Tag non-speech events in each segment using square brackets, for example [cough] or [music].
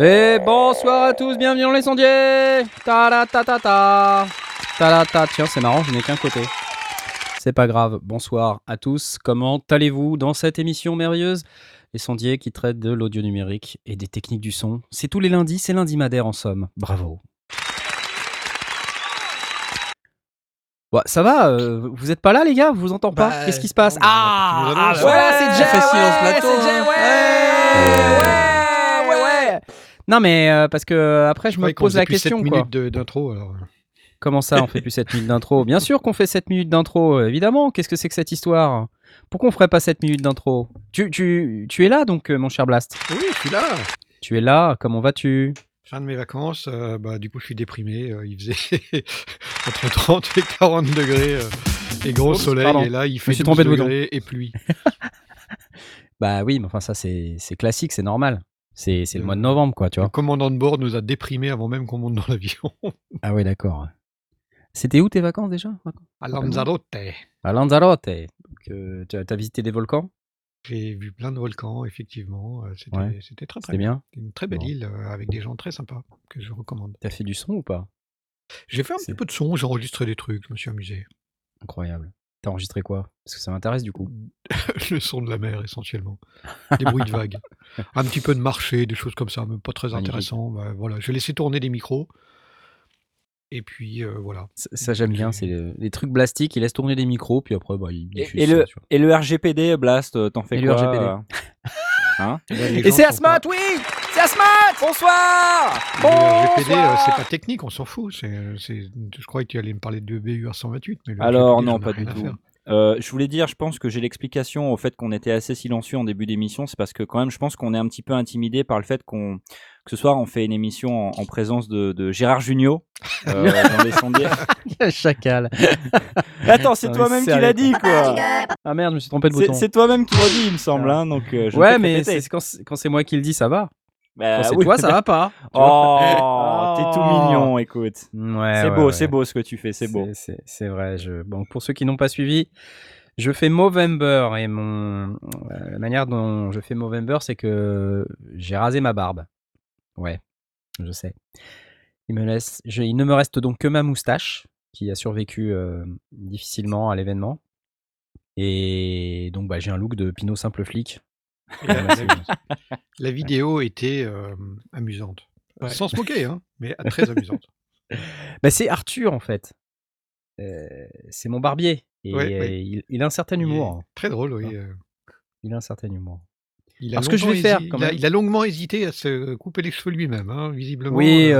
Et bonsoir à tous, bienvenue dans les sondiers ta ta ta ta ta ta ta Tiens, c'est marrant, je n'ai qu'un côté. C'est pas grave, bonsoir à tous, comment allez-vous dans cette émission merveilleuse? Les sondiers qui traitent de l'audio numérique et des techniques du son. C'est tous les lundis, c'est lundi madère en somme. Bravo. Ouais, ça va, euh, vous êtes pas là les gars? Vous vous entendez pas? Bah, Qu'est-ce qui se passe? non, Ah, ah, voilà, c'est Jay Facile ouais, plateau, hein. ouais, ouais, ouais, ouais. Non mais euh, parce que euh, après je, me pose la question quoi. minutes d'intro alors. Comment ça, on fait plus 7 minutes d'intro? Bien sûr qu'on fait 7 minutes d'intro, évidemment. Qu'est-ce que c'est que cette histoire? Pourquoi on ferait pas 7 minutes d'intro? Tu, tu, tu es là donc, euh, mon cher Blast? Oui, je suis là. Tu es là, comment vas-tu? Fin de mes vacances, euh, bah, du coup je suis déprimé. euh, il faisait [laughs] entre 30 et 40 degrés euh, et gros Oups, soleil. pardon. Et là il fait suis 12 trompé de bouton. degrés et pluie. [laughs] Bah oui, mais enfin ça c'est classique, c'est normal. C'est le mois de novembre, quoi, tu Le commandant de bord nous a déprimés avant même qu'on monte dans [laughs] l'avion. Ah oui, d'accord. C'était où tes vacances déjà À Lanzarote, À Lanzarote. Donc, euh, tu as, t'as visité des volcans? J'ai vu plein de volcans, effectivement. euh, C'était Ouais. très très C'était bien? C'était une très belle Bon. île euh, avec des gens très sympas que je recommande. T'as fait du son ou pas? J'ai fait un petit peu de son, j'ai enregistré des trucs, je me suis amusé. Incroyable. T'as enregistré quoi? Parce que ça m'intéresse du coup. [laughs] le son de la mer essentiellement. Des bruits de vagues. [laughs] Un petit peu de marché, des choses comme ça, mais pas très Magnifique. intéressant. Bah, voilà, j'ai laissé tourner des micros. Et puis euh, voilà. Ça, ça, j'aime bien, c'est le- les trucs blastiques, ils laissent tourner des micros, puis après bah, ils Et, diffusent et ça, le, et RGPD, Blast, euh, t'en fais Et le RGPD? euh [laughs] Hein Les Et c'est Asmat, oui C'est Asmat Bonsoir Le RGPD, euh, Bonsoir c'est pas technique, on s'en fout. c'est c'est- Je croyais que tu allais me parler de BUR 128. Mais le Alors RGPD, non, pas du tout. Euh, je voulais dire, je pense que j'ai l'explication au fait qu'on était assez silencieux en début d'émission, c'est parce que quand même, je pense qu'on est un petit peu intimidé par le fait qu'on que ce soir on fait une émission en, en présence de, de Gérard Junior euh, [laughs] dans les sondiers. [laughs] Chacal. [laughs] Attends, c'est toi-même qui l'as dit quoi. Ah merde, je me suis trompé de bouton. c'est toi-même qui l'as dit, il me semble. Hein, donc euh, je Ouais, mais quand c'est moi qui le dis, ça va. Bah, oui. toi, ça va pas. [laughs] Oh, t'es tout mignon, écoute. Ouais, c'est ouais, beau, ouais. c'est beau ce que tu fais, c'est beau. C'est- vrai. Je... Bon, pour ceux qui n'ont pas suivi, je fais Movember et mon euh, la manière dont je fais Movember, c'est que j'ai rasé ma barbe. Ouais, je sais. Il me laisse, je- il ne me reste donc que ma moustache qui a survécu euh, difficilement à l'événement. Et donc bah, j'ai un look de Pinot simple flic. Et la, [laughs] la- la vidéo était euh, amusante. Sans se moquer, hein, mais très amusante. [laughs] Bah, c'est Arthur en fait. Euh, c'est mon barbier. Et Ouais, euh, ouais. Il, il a un certain humour. Très drôle, oui. euh. Il a un certain humour. Il a Alors, ce que je vais faire, il, a, même- il a longuement hésité à se couper les cheveux lui-même, hein, visiblement. Oui,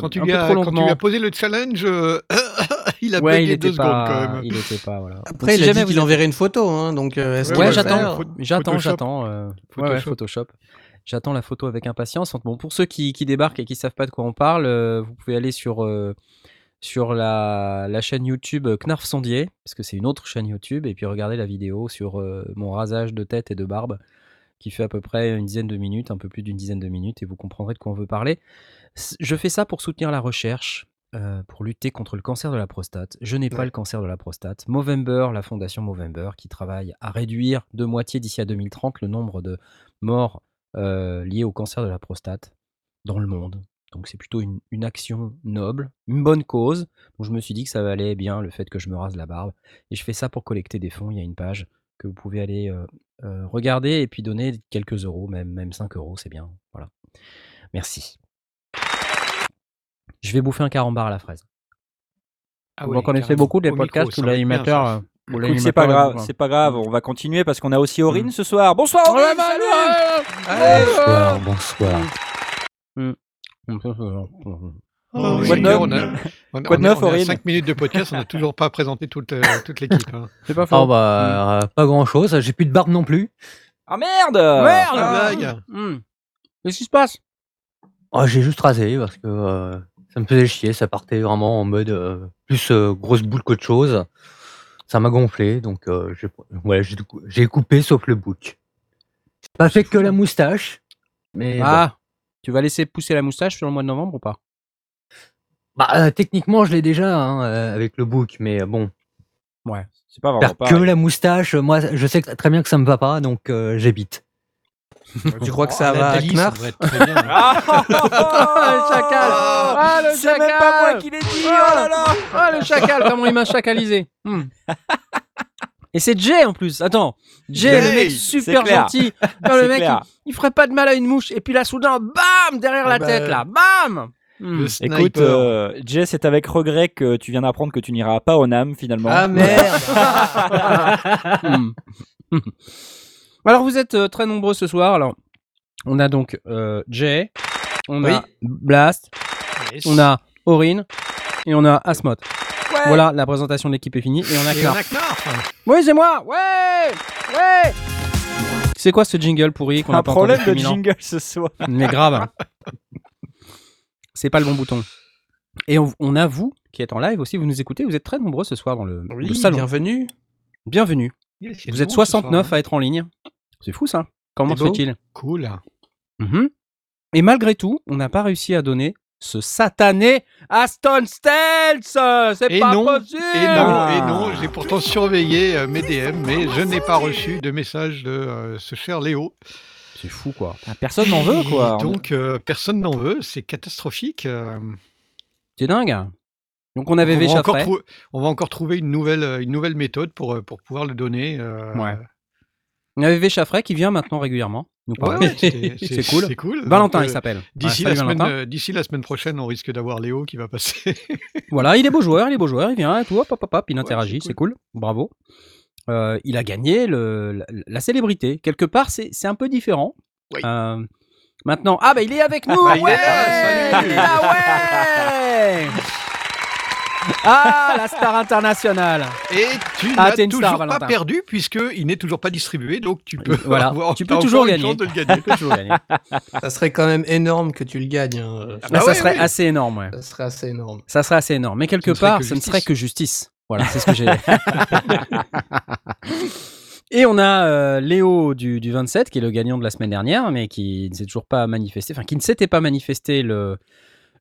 quand, tu un lui peu as, trop quand tu lui as posé le challenge, euh, il a Ouais, bugué il deux secondes pas, quand même. il était pas voilà. Donc, Après, si a jamais dit vous qu'il enverrait une photo, hein, donc euh, Ouais, Ouais, j'attends, j'attends, Photoshop. j'attends. euh, ouais, Photoshop. J'attends la photo avec impatience. Bon, pour ceux qui, qui débarquent et qui savent pas de quoi on parle, euh, vous pouvez aller sur euh, sur la, la chaîne YouTube Knarf Sondier, parce que c'est une autre chaîne YouTube, et puis regarder la vidéo sur euh, mon rasage de tête et de barbe, qui fait à peu près une dizaine de minutes, un peu plus d'une dizaine de minutes, et vous comprendrez de quoi on veut parler. Je fais ça pour soutenir la recherche, euh, pour lutter contre le cancer de la prostate. Je n'ai pas Ouais. le cancer de la prostate. Movember, la fondation Movember, qui travaille à réduire de moitié d'ici à 2030 le nombre de morts euh, liées au cancer de la prostate dans le monde. Donc c'est plutôt une, une action noble, une bonne cause. Donc je me suis dit que ça valait bien le fait que je me rase la barbe. Et je fais ça pour collecter des fonds. Il y a une page que vous pouvez aller euh, regarder et puis donner quelques euros, même, même 5 euros, c'est bien. Voilà. Merci. Je vais bouffer un carambar à la fraise. Ah vous oui, en connaissez carrément. beaucoup des micro, podcasts ça où l'animateur. Écoute, c'est pas grave, c'est pas grave, on va continuer parce qu'on a aussi Aurine Mm. ce soir. Bonsoir Aurine, salut ouais. Bonsoir, bonsoir. Oh, Quoi oui, de neuf on a, on, Quoi de on neuf, on à Aurine 5 minutes de podcast, on n'a toujours pas présenté toute, euh, toute l'équipe. hein. C'est pas faux. Oh bah, euh, pas grand chose, j'ai plus de barbe non plus. Ah merde Merde Ah, blague. Hmm. Qu'est-ce qui se passe? Oh, j'ai juste rasé parce que euh, ça me faisait chier, ça partait vraiment en mode euh, plus euh, grosse boule qu'autre chose. ça m'a gonflé, donc euh, j'ai ouais, j'ai cou- j'ai coupé sauf le bouc. J'ai Pas fait que la moustache, mais bon. Ah, tu vas laisser pousser la moustache sur le mois de novembre ou pas? Bah, techniquement, je l'ai déjà hein, avec le bouc, mais bon, Ouais. C'est pas vraiment faire que pareil. la moustache, moi, je sais que- très bien que ça me va pas, donc j'évite. Tu crois que Oh, ça la va à ça Knarf devrait être très bien. [laughs] Ah, le chacal Ah, le C'est même pas moi qui l'ai dit, oh là là Ah, le chacal, comment il m'a chacalisé Hmm. Et c'est Jay en plus. Attends, Jay, le mec super gentil. [laughs] Non, le mec, clair. il, il ferait pas de mal à une mouche. Et puis là, soudain, bam, derrière la Ah bah. tête, là, bam. Hmm. Écoute, euh, Jay, c'est avec regret que tu viens d'apprendre que tu n'iras pas au NAM finalement. Ah merde [laughs] Hmm. Alors, vous êtes euh, très nombreux ce soir. Alors, on a donc euh, Jay, on Oui. a Blast, Yes. on a Aurine et on a Asmod. Voilà, la présentation de l'équipe est finie et on a Et Clark. Oui, c'est moi. Ouais, ouais. C'est quoi ce jingle pourri qu'on a un pas problème entendu de depuis mille ans jingle ce soir. [laughs] Mais grave. C'est pas le bon bouton. Et on, on a vous qui êtes en live aussi, vous nous écoutez, vous êtes très nombreux ce soir dans le, Oui, le salon. bienvenue. Bienvenue. Yes, Vous êtes monde ce soir, 69 hein. à être en ligne. C'est fou ça. Comment se beau. fait-il? Cool. Mhm. Et malgré tout, on n'a pas réussi à donner ce satané Aston Stealth C'est Et pas non, possible Et non, et non, j'ai pourtant surveillé euh, mes DM, mais je n'ai pas reçu de message de euh, ce cher Léo. C'est fou quoi. Ah, Personne n'en veut quoi. Et Donc euh, personne n'en veut, c'est catastrophique. C'est dingue. Donc on avait on, va trou- on va encore trouver une nouvelle, euh, une nouvelle méthode pour, euh, pour pouvoir le donner. euh, Ouais. On avait Vécha frais qui vient maintenant régulièrement ouais, ouais, [laughs] c'est- C'est cool. C'est cool. Valentin Donc, il s'appelle. D'ici Ouais, la, semaine, Valentin. euh, d'ici la semaine prochaine, on risque d'avoir Léo qui va passer. [laughs] Voilà, il est beau joueur, il est beau joueur, il vient et tout, hop, hop, hop, hop, il interagit, c'est c'est cool. bravo. Il a gagné le, la, la célébrité. Quelque part, c'est c'est un peu différent. Oui. Maintenant, ah bah il est avec [laughs] nous, Bah, il est là. Ah ouais Ah, la star internationale Et tu Ah, n'as toujours star, pas Valentin. perdu puisqu'il n'est toujours pas distribué, donc tu peux Voilà, avoir tu peux toujours gagner. chance de le gagner. [laughs] Tu peux toujours gagner. Ça serait quand même énorme que tu le gagnes. hein. Ah bah ça ouais, serait oui. assez énorme, ouais. Ça serait assez énorme. Ça serait assez énorme. Mais quelque part, que ce ne serait justice. que justice. Voilà, c'est ce que j'ai. [laughs] Et on a euh, Léo du, du 27, qui est le gagnant de la semaine dernière, mais qui ne s'est toujours pas manifesté, enfin qui ne s'était pas manifesté le,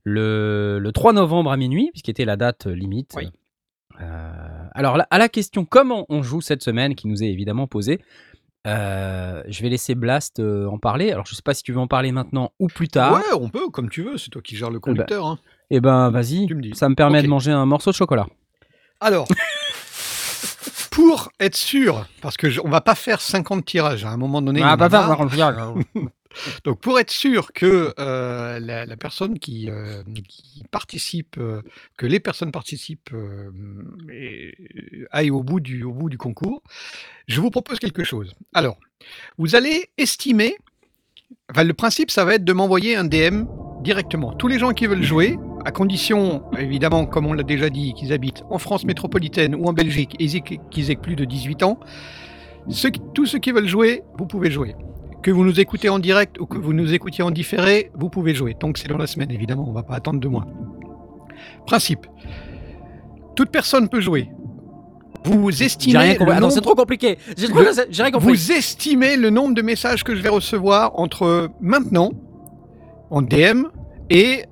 le, le 3 novembre à minuit, puisqu'il était la date limite. Oui. Euh, alors, à la question comment on joue cette semaine, qui nous est évidemment posée, euh, je vais laisser Blast euh, en parler. Alors, je ne sais pas si tu veux en parler maintenant ou plus tard. Ouais, on peut, comme tu veux, c'est toi qui gères le conducteur. hein. Eh ben, vas-y, ça me permet de manger un morceau de chocolat. Alors, [laughs] pour être sûr, parce que je- on va pas faire 50 tirages à un moment donné. il y en Ah, a pas faire, marre. par contre, je- Donc, pour être sûr que euh, la, personne qui, euh, participe, euh, que les personnes participent aillent au bout, du, concours, je vous propose quelque chose. Alors, vous allez estimer. Le principe, ça va être de m'envoyer un DM directement. Tous les gens qui veulent jouer, à condition, évidemment, comme on l'a déjà dit, qu'ils habitent en France métropolitaine ou en Belgique et qu'ils aient plus de 18 ans, tous ceux qui veulent jouer, vous pouvez jouer. Que vous nous écoutez en direct ou que vous nous écoutiez en différé, vous pouvez jouer. Donc c'est dans la semaine, évidemment, on va pas attendre deux mois. Principe. Toute personne peut jouer. Vous estimez rien le compris. Nombre- c'est trop compliqué. Le- rien compris. vous estimez le nombre de messages que je vais recevoir entre maintenant, en DM, et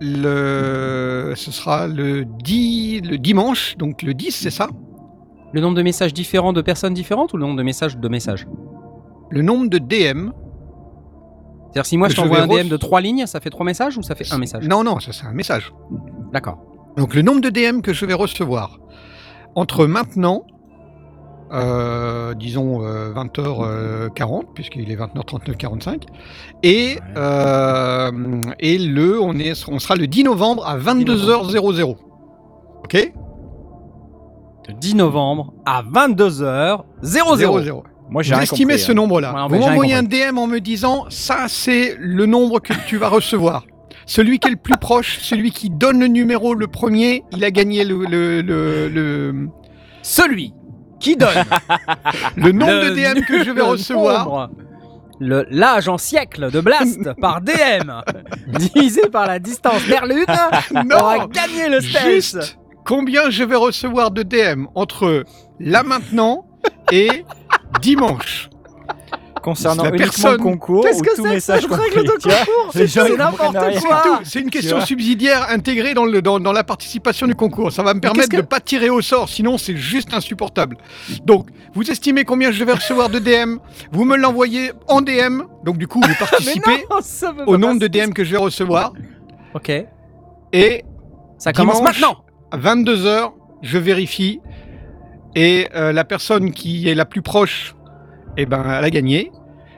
le, ce sera le, 10, le dimanche, donc le 10, c'est ça? Le nombre de messages différents de personnes différentes ou le nombre de messages de messages? Le nombre de DM. C'est-à-dire si moi je t'envoie un DM de trois lignes, ça fait trois messages ou ça fait un message Non, non, ça c'est un message. D'accord. Donc le nombre de DM que je vais recevoir entre maintenant, euh, disons 20h40, puisqu'il est 29h39, 45, et, Ouais. euh, et le, on, est, on sera le 10 novembre à 22h00. Ok? Le 10 novembre à 22h00. 00. Moi j'ai estimez compris, ce hein. nombre-là. Ouais, Vous m'envoyez un. DM en me disant ça, c'est le nombre que tu vas recevoir. Celui qui est le plus proche, celui qui donne le numéro le premier, il a gagné le, le, le, le, Celui qui donne [laughs] le nombre le de DM que je vais [laughs] recevoir. nombre, le- L'âge en siècle de Blast [laughs] par DM divisé par la distance vers lune aura Non gagné le. Juste combien je vais recevoir de DM entre là maintenant et dimanche. Concernant La uniquement personne- le concours Qu'est-ce que c'est cette règle de concours C'est n'importe quoi. C'est une question subsidiaire intégrée dans, le, dans, dans la participation du concours. Ça va me permettre de ne pas tirer au sort, sinon c'est juste insupportable. Donc, vous estimez combien je vais recevoir de DM Vous me l'envoyez en DM. Donc, du coup, vous [laughs] Mais participez non, au nombre de. DM que je vais recevoir. Ok. Et Ça commence Dimanche. maintenant. à 22h, je vérifie. Et euh, la personne qui est la plus proche, eh ben, elle a gagné.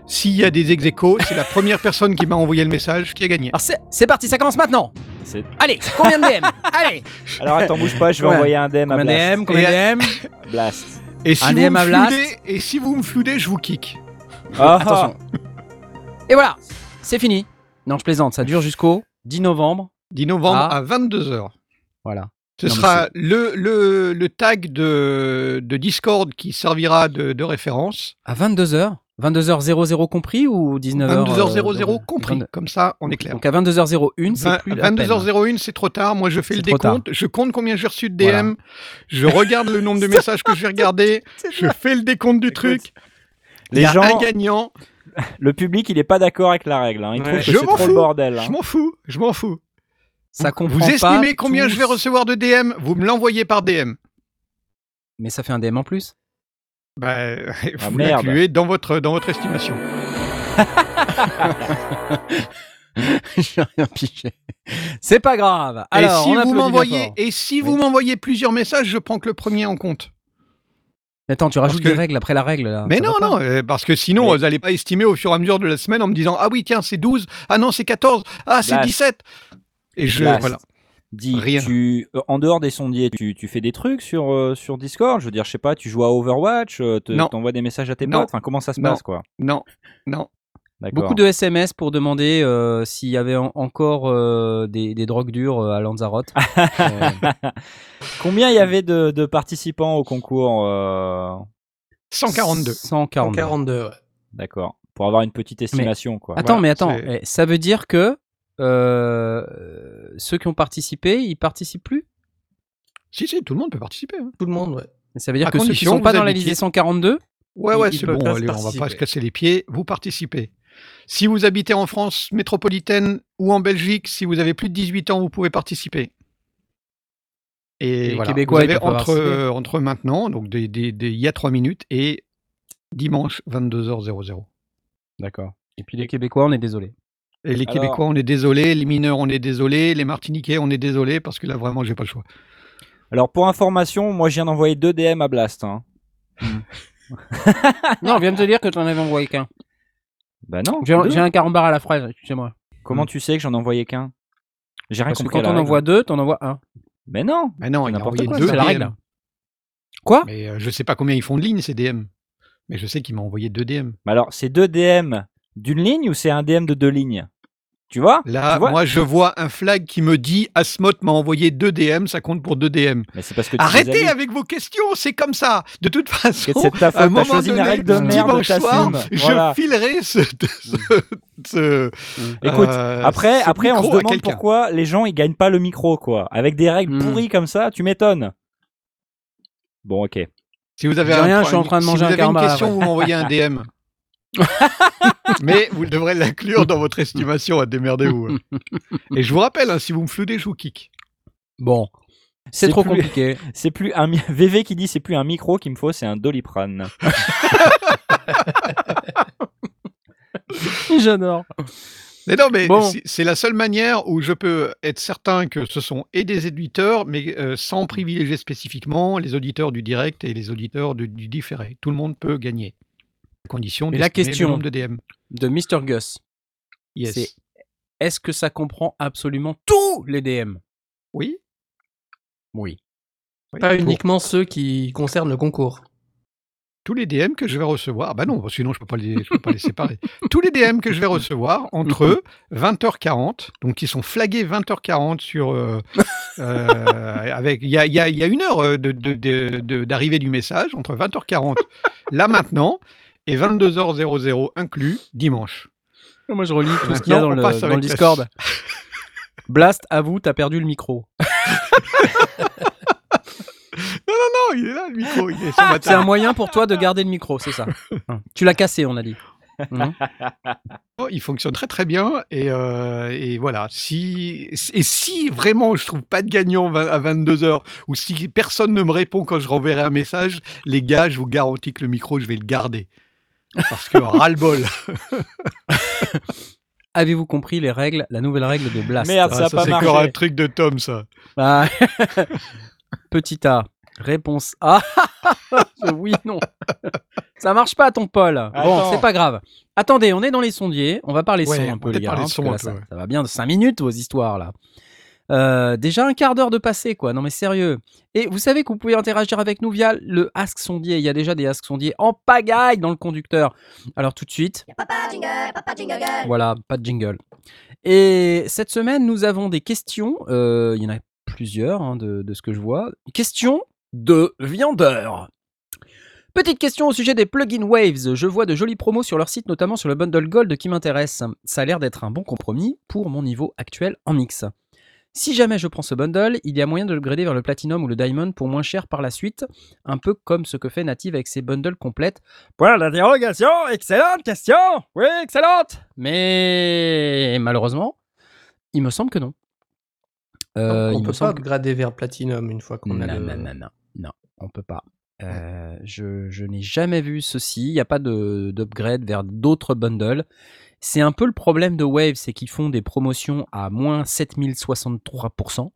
S'il y a des ex c'est la première personne qui m'a envoyé le message qui a gagné. Alors c'est c'est parti, ça commence maintenant. C'est- Allez, combien de DM [laughs] Allez. Alors attends, bouge pas, je vais Ouais. envoyer un DM à Combien de Blast. DM Combien de DM [laughs] Blast. Et si Un vous DM me à Blast. floudez, et si vous me floudez, je vous kick. Ah, Attention. Et voilà, c'est fini. Non, je plaisante, ça dure jusqu'au 10 novembre. 10 novembre Ah. à 22h. Voilà. Ce Non, sera le, le, le tag de, de Discord qui servira de, de référence. À 22h 22h00 compris ou 19h 22h00 compris. Comme ça, on est clair. Donc à 22h01, c'est Vingt- plus la peine. 22h01, c'est trop tard. Moi, je fais le tard. décompte. Je compte combien j'ai reçu de Voilà. DM. Je regarde le nombre de [laughs] messages que j'ai regardés. [laughs] Je fais le décompte du truc. Les Il y a gens, un gagnant. le public, il est pas d'accord avec la règle. hein. Il Ouais. trouve que Je c'est m'en trop le bordel. hein. Je m'en fous. Je m'en fous. Ça vous comprend vous estimez pas combien tous- je vais recevoir de DM Vous me l'envoyez par DM. Mais ça fait un DM en plus. Bah, Ah, vous l'incluez dans votre, dans votre estimation. [laughs] J'ai rien piché. C'est pas grave. Alors, et si on vous m'envoyez et si vous Oui. m'envoyez plusieurs messages, je prends que le premier en compte. Attends, tu rajoutes que- des règles après la règle là. Mais Ça non, non, euh, parce que sinon, Mais- vous n'allez pas estimer au fur et à mesure de la semaine en me disant Ah oui, tiens, c'est 12, ah non, c'est 14, ah, c'est Blast. 17. Et je. Blast. Voilà. Dis, Rien. tu, euh, en dehors des sondiers, tu, tu fais des trucs sur, euh, sur Discord? Je veux dire, je sais pas, tu joues à Overwatch, euh, te- Non. t'envoies des messages à tes Non. potes? Enfin, comment ça se Non. passe, quoi? Non, non. D'accord. Beaucoup de SMS pour demander euh, s'il y avait en- encore euh, des, des drogues dures euh, à Lanzarote. [laughs] Euh, Combien il y avait de, de participants au concours euh, 142. 142. 42, ouais. D'accord. Pour avoir une petite estimation, quoi. Attends, Voilà, mais attends, c'est- eh, ça veut dire que euh, ceux qui ont participé, ils participent plus? Si, si, tout le monde peut participer. hein. Tout le monde, ouais. Ça veut dire À que ceux qui condition sont que pas vous dans la habitiez- liste des 142, Ouais, Ils- ouais, ils c'est peuvent bon, pas allez, on va pas participer. se casser les pieds. Vous participez. Si vous habitez en France métropolitaine ou en Belgique, si vous avez plus de 18 ans, vous pouvez participer. Et, les voilà, Québécois, vous ils avez peuvent pas entre, participer. euh, entre maintenant, donc des- des- des- il y a 3 minutes, et dimanche 22h00. d'accord. Et puis les Québécois, on est désolé. Et les Alors- Québécois, on est désolé, les mineurs, on est désolé, les Martiniquais, on est désolé, parce que là, vraiment, j'ai pas le choix. Alors, pour information, moi, je viens d'envoyer deux DM à Blast. hein. [laughs] non, on vient de te dire que tu en avais envoyé qu'un. Bah non. J'ai un carambar à la fraise, excusez-moi. Comment tu sais que j'en ai envoyé qu'un? J'ai rien Parce que compris. quand on envoie deux, t'en envoies un. Mais non. Mais non, C'est il a n'importe envoyé quoi, deux c'est la règle. Quoi? Mais euh, je sais pas combien ils font de lignes, ces DM. Mais je sais qu'il m'a envoyé deux DM. Mais alors, c'est deux DM d'une ligne ou c'est un DM de deux lignes? Tu vois Là, Tu vois moi, je vois un flag qui me dit Asmot m'a envoyé deux DM, ça compte pour deux DM. Mais c'est parce que tu les Arrêtez avec vos questions, c'est comme ça. De toute façon, ta à un moment choisi une donné, règle de merde, dimanche soir, je filerai ce, ce- ce- Écoute, euh, Après, ce après on se demande pourquoi les gens ils gagnent pas le micro, quoi. Avec des règles Hmm. pourries comme ça, tu m'étonnes. Bon, ok. Si vous avez un rien, point- je suis en train de si manger vous un avez une question, ouais. vous m'envoyez un DM. [laughs] [laughs] Mais vous devrez l'inclure dans votre estimation, à démerdez-vous. hein. Et je vous rappelle, hein, si vous me floudez, je vous kick. Bon. C'est trop plus- compliqué. [laughs] C'est plus un VV qui dit c'est plus un micro qu'il me faut, c'est un doliprane. [laughs] J'adore. Mais non, mais Bon. c'est- c'est la seule manière où je peux être certain que ce sont et des éditeurs, mais euh, sans privilégier spécifiquement les auditeurs du direct et les auditeurs du, du différé. Tout le monde peut gagner. Condition Mais la question- le de DM. De Mr. Gus. Yes. C'est- Est-ce que ça comprend absolument tous les DM Oui. Oui. oui. Pas Pour uniquement ceux qui concernent le concours. tous les DM que je vais recevoir. Bah non, sinon je peux pas les, je peux pas les séparer. [laughs] tous les DM que je vais recevoir entre [laughs] 20h40, donc qui sont flagués 20h40 sur euh, [laughs] euh, avec il y a, il y a- il y a une heure euh, de- de- de- de- d'arrivée du message entre 20h40 là maintenant et 22h00 inclus dimanche. Moi, je relis tout ce qu'il y a dans le, dans le la- Discord. [laughs] Blast, avoue, t'as perdu le micro. [laughs] non, il est là le micro. C'est un moyen pour toi de garder le micro, c'est ça. Hein. Tu l'as cassé, on a dit. Mhm. [laughs] Oh, Il fonctionne très très bien et, euh, et voilà. Si et si vraiment je trouve pas de gagnant à 22 h ou si personne ne me répond quand je renverrai un message, les gars, je vous garantis que le micro je vais le garder parce que ras-le-bol. [laughs] Avez-vous compris les règles, la nouvelle règle de Blast? Merde, Ah, ça a ça pas c'est encore un truc de Tom ça. Ah. [laughs] Petit A. Réponse A. [laughs] oui, non. Ça marche pas, ton Paul. Bon, c'est pas grave. Attendez, on est dans les sondiers. On va parler Ouais, son un peu, les gars. hein, là, peu, ça, ouais. ça va bien de 5 minutes, vos histoires, là. Euh, déjà un quart d'heure de passé, quoi. Non, mais sérieux. Et vous savez que vous pouvez interagir avec nous via le Ask Sondier. Il y a déjà des Ask Sondier en pagaille dans le conducteur. Alors, tout de suite. Voilà, pas de jingle. Et cette semaine, nous avons des questions. euh, Il y en a plusieurs hein, de, de ce que je vois. Questions de viandeur. Petite question au sujet des plugins Waves. Je vois de jolies promos sur leur site, notamment sur le bundle Gold qui m'intéresse. Ça a l'air d'être un bon compromis pour mon niveau actuel en mix. Si jamais je prends ce bundle, il y a moyen de le grader vers le Platinum ou le Diamond pour moins cher par la suite, un peu comme ce que fait Native avec ses bundles complètes. Point d'interrogation, excellente question Oui, excellente Mais malheureusement, il me semble que non. Euh, on il peut me pas que- upgrader vers Platinum une fois qu'on non, a le... non, non, non, non, on peut pas. Euh, je je n'ai jamais vu ceci. Il n'y a pas de- d'upgrade vers d'autres bundles. C'est un peu le problème de Wave, c'est qu'ils font des promotions à moins 7063%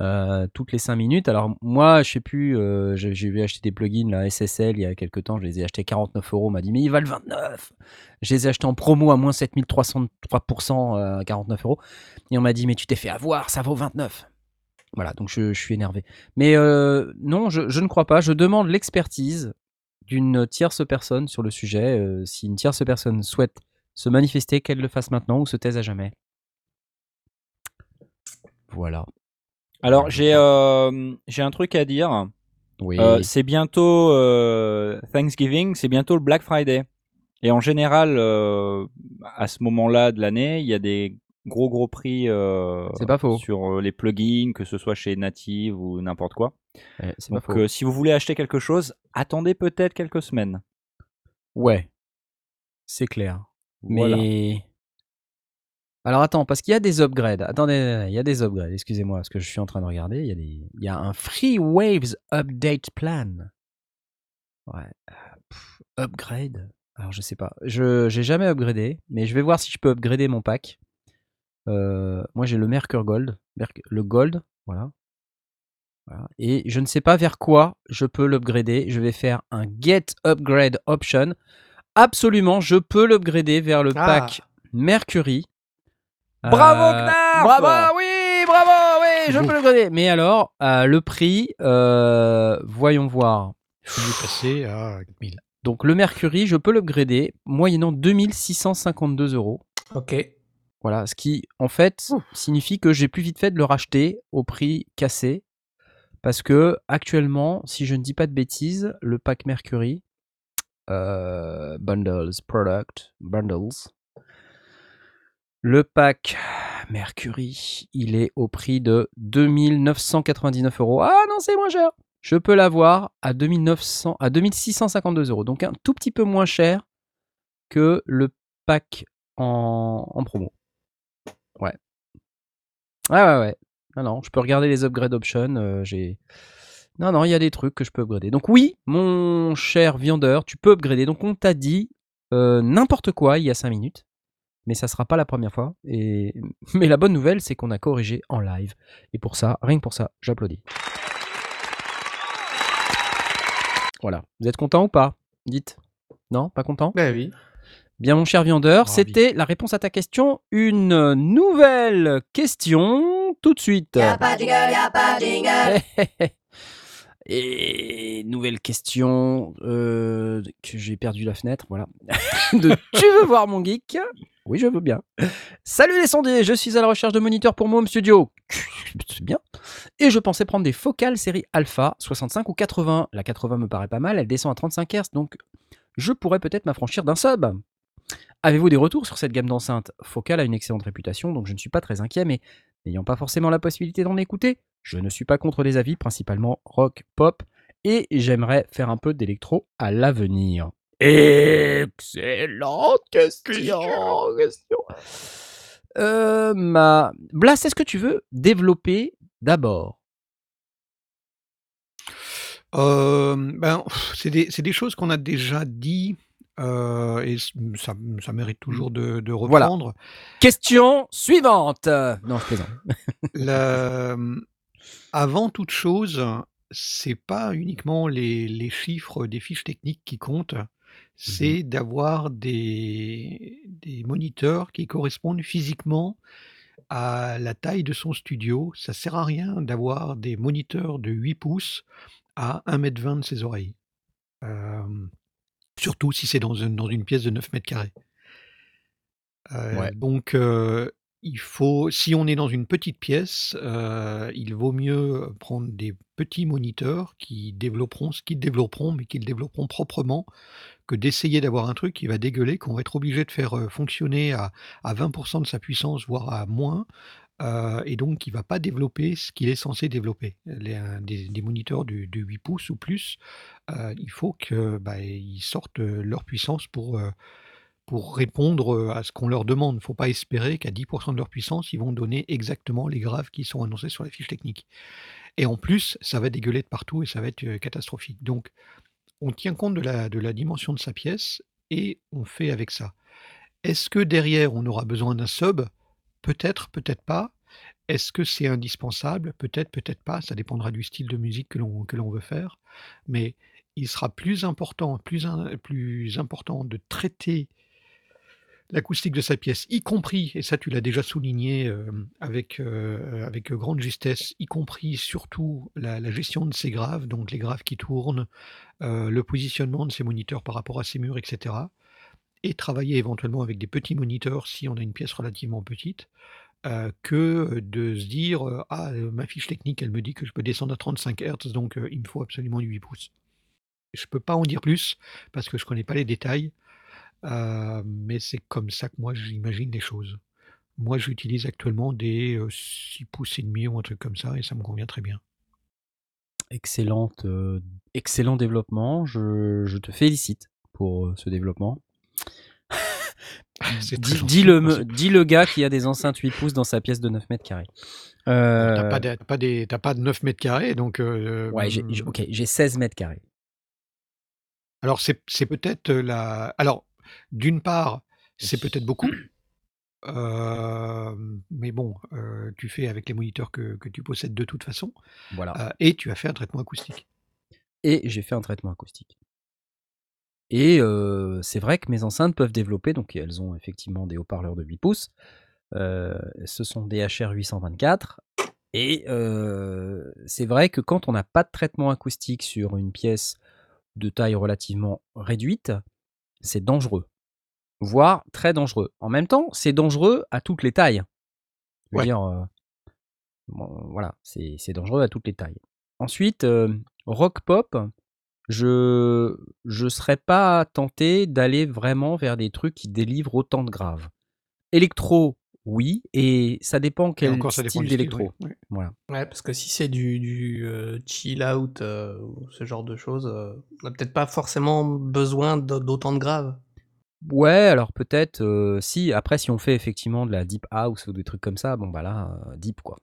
euh, toutes les 5 minutes. Alors moi, je sais plus, euh, j'ai vu acheter des plugins là, SSL il y a quelques temps, je les ai achetés 49 euros. On m'a dit mais ils valent 29. Je les ai achetés en promo à moins 7303% euh, à 49 euros. Et on m'a dit mais tu t'es fait avoir, ça vaut 29. Voilà, donc je, suis énervé. Mais euh, non, je, ne crois pas. Je demande l'expertise d'une tierce personne sur le sujet. Si une tierce personne souhaite se manifester, qu'elle le fasse maintenant ou se taise à jamais. Voilà. Alors, j'ai euh, j'ai un truc à dire. Oui. Euh, c'est bientôt euh, Thanksgiving, c'est bientôt le Black Friday. Et en général, à ce moment-là de l'année, il y a des gros gros prix pas faux. sur les plugins, que ce soit chez Native ou n'importe quoi. Ouais, c'est pas Donc, faux. euh, si vous voulez acheter quelque chose, attendez peut-être quelques semaines. Ouais. C'est clair. Mais. Alors attends, parce qu'il y a des upgrades. Attendez, il y a des upgrades, excusez-moi, parce que je suis en train de regarder. Il y a, un Free Waves Update Plan. Ouais. euh, upgrade. Alors je sais pas. Je j'ai jamais upgradé, mais je vais voir si je peux upgrader mon pack. Euh, moi j'ai le Mercure Gold. Le Gold. Voilà. Et je ne sais pas vers quoi je peux l'upgrader. Je vais faire un Get Upgrade Option. Absolument, je peux l'upgrader vers le Ah. pack Mercury. Bravo, Euh, Knarf Bravo, oui, bravo, oui, je peux l'upgrader. Mais alors, euh, le prix, euh, voyons voir. Il est passé à 1000. Donc le Mercury, je peux l'upgrader moyennant 2652 euros. Ok. Voilà, ce qui en fait signifie que j'ai plus vite fait de le racheter au prix cassé. Parce que actuellement, si je ne dis pas de bêtises, le pack Mercury, euh, bundles, product, bundles, le pack Mercury, il est au prix de 2999 euros. Ah non, c'est moins cher. Je peux l'avoir à 2900, à 2652 euros. Donc un tout petit peu moins cher que le pack en, promo. Ouais. Ouais, ouais, ouais. Non, non, je peux regarder les upgrade options. euh, j'ai. Non, non, il y a des trucs que je peux upgrader. Donc, oui, mon cher viandeur, tu peux upgrader. Donc, on t'a dit euh, n'importe quoi il y a 5 minutes. Mais ça sera pas la première fois. Et... [laughs] Mais la bonne nouvelle, c'est qu'on a corrigé en live. Et pour ça, rien que pour ça, j'applaudis. Voilà. Vous êtes content ou pas Dites? Non? Pas content? Ben oui. Bien, mon cher viandeur, Ravi. c'était la réponse à ta question. Une nouvelle question tout de suite. [laughs] Et nouvelle question euh, que j'ai perdu la fenêtre, voilà. [laughs] Tu veux voir mon geek? Oui, je veux bien. Salut les sondiers, je suis à la recherche de moniteurs pour mon studio. C'est bien. Et je pensais prendre des focales série alpha 65 ou 80. La 80 me paraît pas mal, elle descend à 35 Hz, donc je pourrais peut-être m'affranchir d'un sub. Avez-vous des retours sur cette gamme d'enceintes? Focal a une excellente réputation, donc je ne suis pas très inquiet, mais n'ayant pas forcément la possibilité d'en écouter, je ne suis pas contre les avis, principalement rock, pop et j'aimerais faire un peu d'électro à l'avenir. Excellente question. question. Euh, ma... Blas, est-ce que tu veux développer d'abord? Euh, ben, c'est des, c'est des choses qu'on a déjà dit euh, et c- ça, ça mérite toujours de, de Voilà. reprendre. Question suivante. Non, je plaisante. [laughs] La- avant toute chose, c'est pas uniquement les, les chiffres des fiches techniques qui comptent, c'est d'avoir des, des moniteurs qui correspondent physiquement à la taille de son studio. Ça sert à rien d'avoir des moniteurs de 8 pouces à 1m20 de ses oreilles. Euh, surtout si c'est dans une, dans une pièce de 9 mètres carrés. Euh, Ouais. Donc, euh, il faut, si on est dans une petite pièce, euh, il vaut mieux prendre des petits moniteurs qui développeront ce qu'ils développeront, mais qu'ils développeront proprement, que d'essayer d'avoir un truc qui va dégueuler, qu'on va être obligé de faire fonctionner à, à 20% de sa puissance, voire à moins, euh, et donc qui va pas développer ce qu'il est censé développer. Les, euh, des, moniteurs de, de 8 pouces ou plus, euh, il faut que bah, sortent leur puissance pour, pour répondre à ce qu'on leur demande. Il ne faut pas espérer qu'à 10% de leur puissance, ils vont donner exactement les graves qui sont annoncés sur la fiche technique. Et en plus, ça va dégueuler de partout et ça va être catastrophique. Donc, on tient compte de la, de la dimension de sa pièce et on fait avec ça. Est-ce que derrière, on aura besoin d'un sub? Peut-être, peut-être pas. Est-ce que c'est indispensable? Peut-être, peut-être pas. Ça dépendra du style de musique que l'on veut faire. Mais il sera plus important, plus, important de traiter l'acoustique de sa pièce, y compris, et ça tu l'as déjà souligné euh, avec, euh, avec grande justesse, y compris surtout la, la gestion de ses graves, donc les graves qui tournent, euh, le positionnement de ses moniteurs par rapport à ses murs, etc. Et travailler éventuellement avec des petits moniteurs si on a une pièce relativement petite, euh, que de se dire euh, Ah, euh, ma fiche technique, elle me dit que je peux descendre à 35 Hz, donc il me faut absolument du 8 pouces. Je peux pas en dire plus parce que je connais pas les détails, mais c'est comme ça que moi j'imagine les choses. Moi, j'utilise actuellement des euh, 6 pouces et demi ou un truc comme ça et ça me convient très bien. Excellente, excellent développement. Je, je te félicite pour ce développement. [laughs] Dis, le, dis gars qui a des enceintes 8 pouces dans sa pièce de 9 mètres carrés. T'as Euh, pas, des- t'as pas, des- pas de 9 mètres carrés, donc euh, ouais, j'ai, ok, j'ai 16 mètres carrés. alors c'est c'est peut-être la. Alors, d'une part, c'est peut-être beaucoup. [coughs] Euh, mais bon, euh, tu fais avec les moniteurs que, que tu possèdes de toute façon, Voilà. euh, et tu as fait un traitement acoustique. Et j'ai fait un traitement acoustique. Et euh, c'est vrai que mes enceintes peuvent développer, donc elles ont effectivement des haut-parleurs de 8 pouces. Euh, ce sont des HR 824. Et euh, c'est vrai que quand on n'a pas de traitement acoustique sur une pièce de taille relativement réduite, c'est dangereux. Voire très dangereux. En même temps, c'est dangereux à toutes les tailles. Je veux Ouais. dire, bon, voilà, c'est dangereux à toutes les tailles. Ensuite, rock pop, je je serais pas tenté d'aller vraiment vers des trucs qui délivrent autant de graves. Électro, oui, et ça dépend quel encore, ça style d'électro. Voilà. Ouais, parce que si c'est du, du euh, chill out euh, ou ce genre de choses, euh, on n'a peut-être pas forcément besoin d'au- d'autant de graves. Ouais, alors peut-être euh, si après si on fait effectivement de la deep house ou des trucs comme ça, bon bah là euh, deep quoi.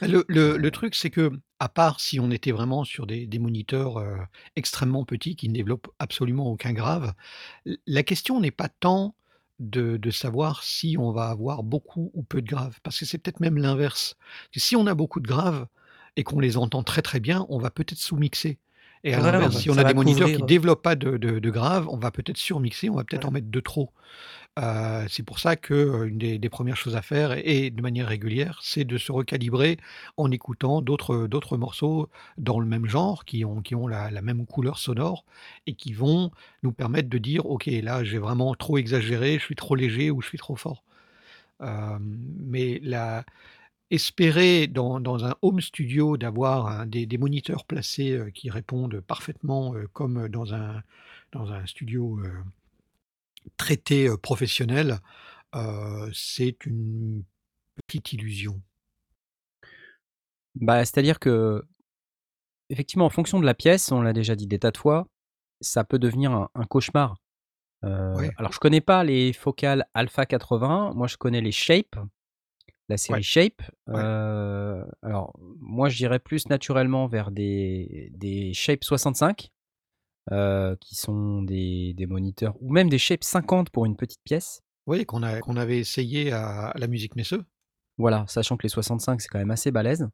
Le, truc, c'est que, à part si on était vraiment sur des, moniteurs euh, extrêmement petits qui ne développent absolument aucun grave, la question n'est pas tant de, de savoir si on va avoir beaucoup ou peu de graves, parce que c'est peut-être même l'inverse. Si on a beaucoup de graves et qu'on les entend très très bien, on va peut-être sous-mixer. Et à Ouais, l'inverse, on va- si on a des moniteurs qui couvrir. développent pas de, de, de graves, on va peut-être surmixer, on va peut-être Ouais. en mettre de trop. Euh, c'est pour ça que euh, une des, des premières choses à faire, et, et de manière régulière, c'est de se recalibrer en écoutant d'autres d'autres morceaux dans le même genre, qui ont, qui ont la, la même couleur sonore, et qui vont nous permettre de dire, OK, là, j'ai vraiment trop exagéré, je suis trop léger ou je suis trop fort. Euh, mais la, espérer dans, dans un home studio d'avoir des, des moniteurs placés euh, qui répondent parfaitement euh, comme dans un, dans un studio euh, traité professionnel, c'est une petite illusion. Bah c'est-à-dire que effectivement, en fonction de la pièce, on l'a déjà dit des tas de fois, ça peut devenir un, cauchemar. Alors, je connais pas les focales Alpha 80. Moi, je connais les Shape, la série Shape. Euh, alors, moi, je dirais plus naturellement vers des, des Shape 65, euh, qui sont des, des moniteurs, ou même des Shape 50 pour une petite pièce. Oui, qu'on avait essayé à, la musique Messeux. Voilà, sachant que les 65, c'est quand même assez balèze.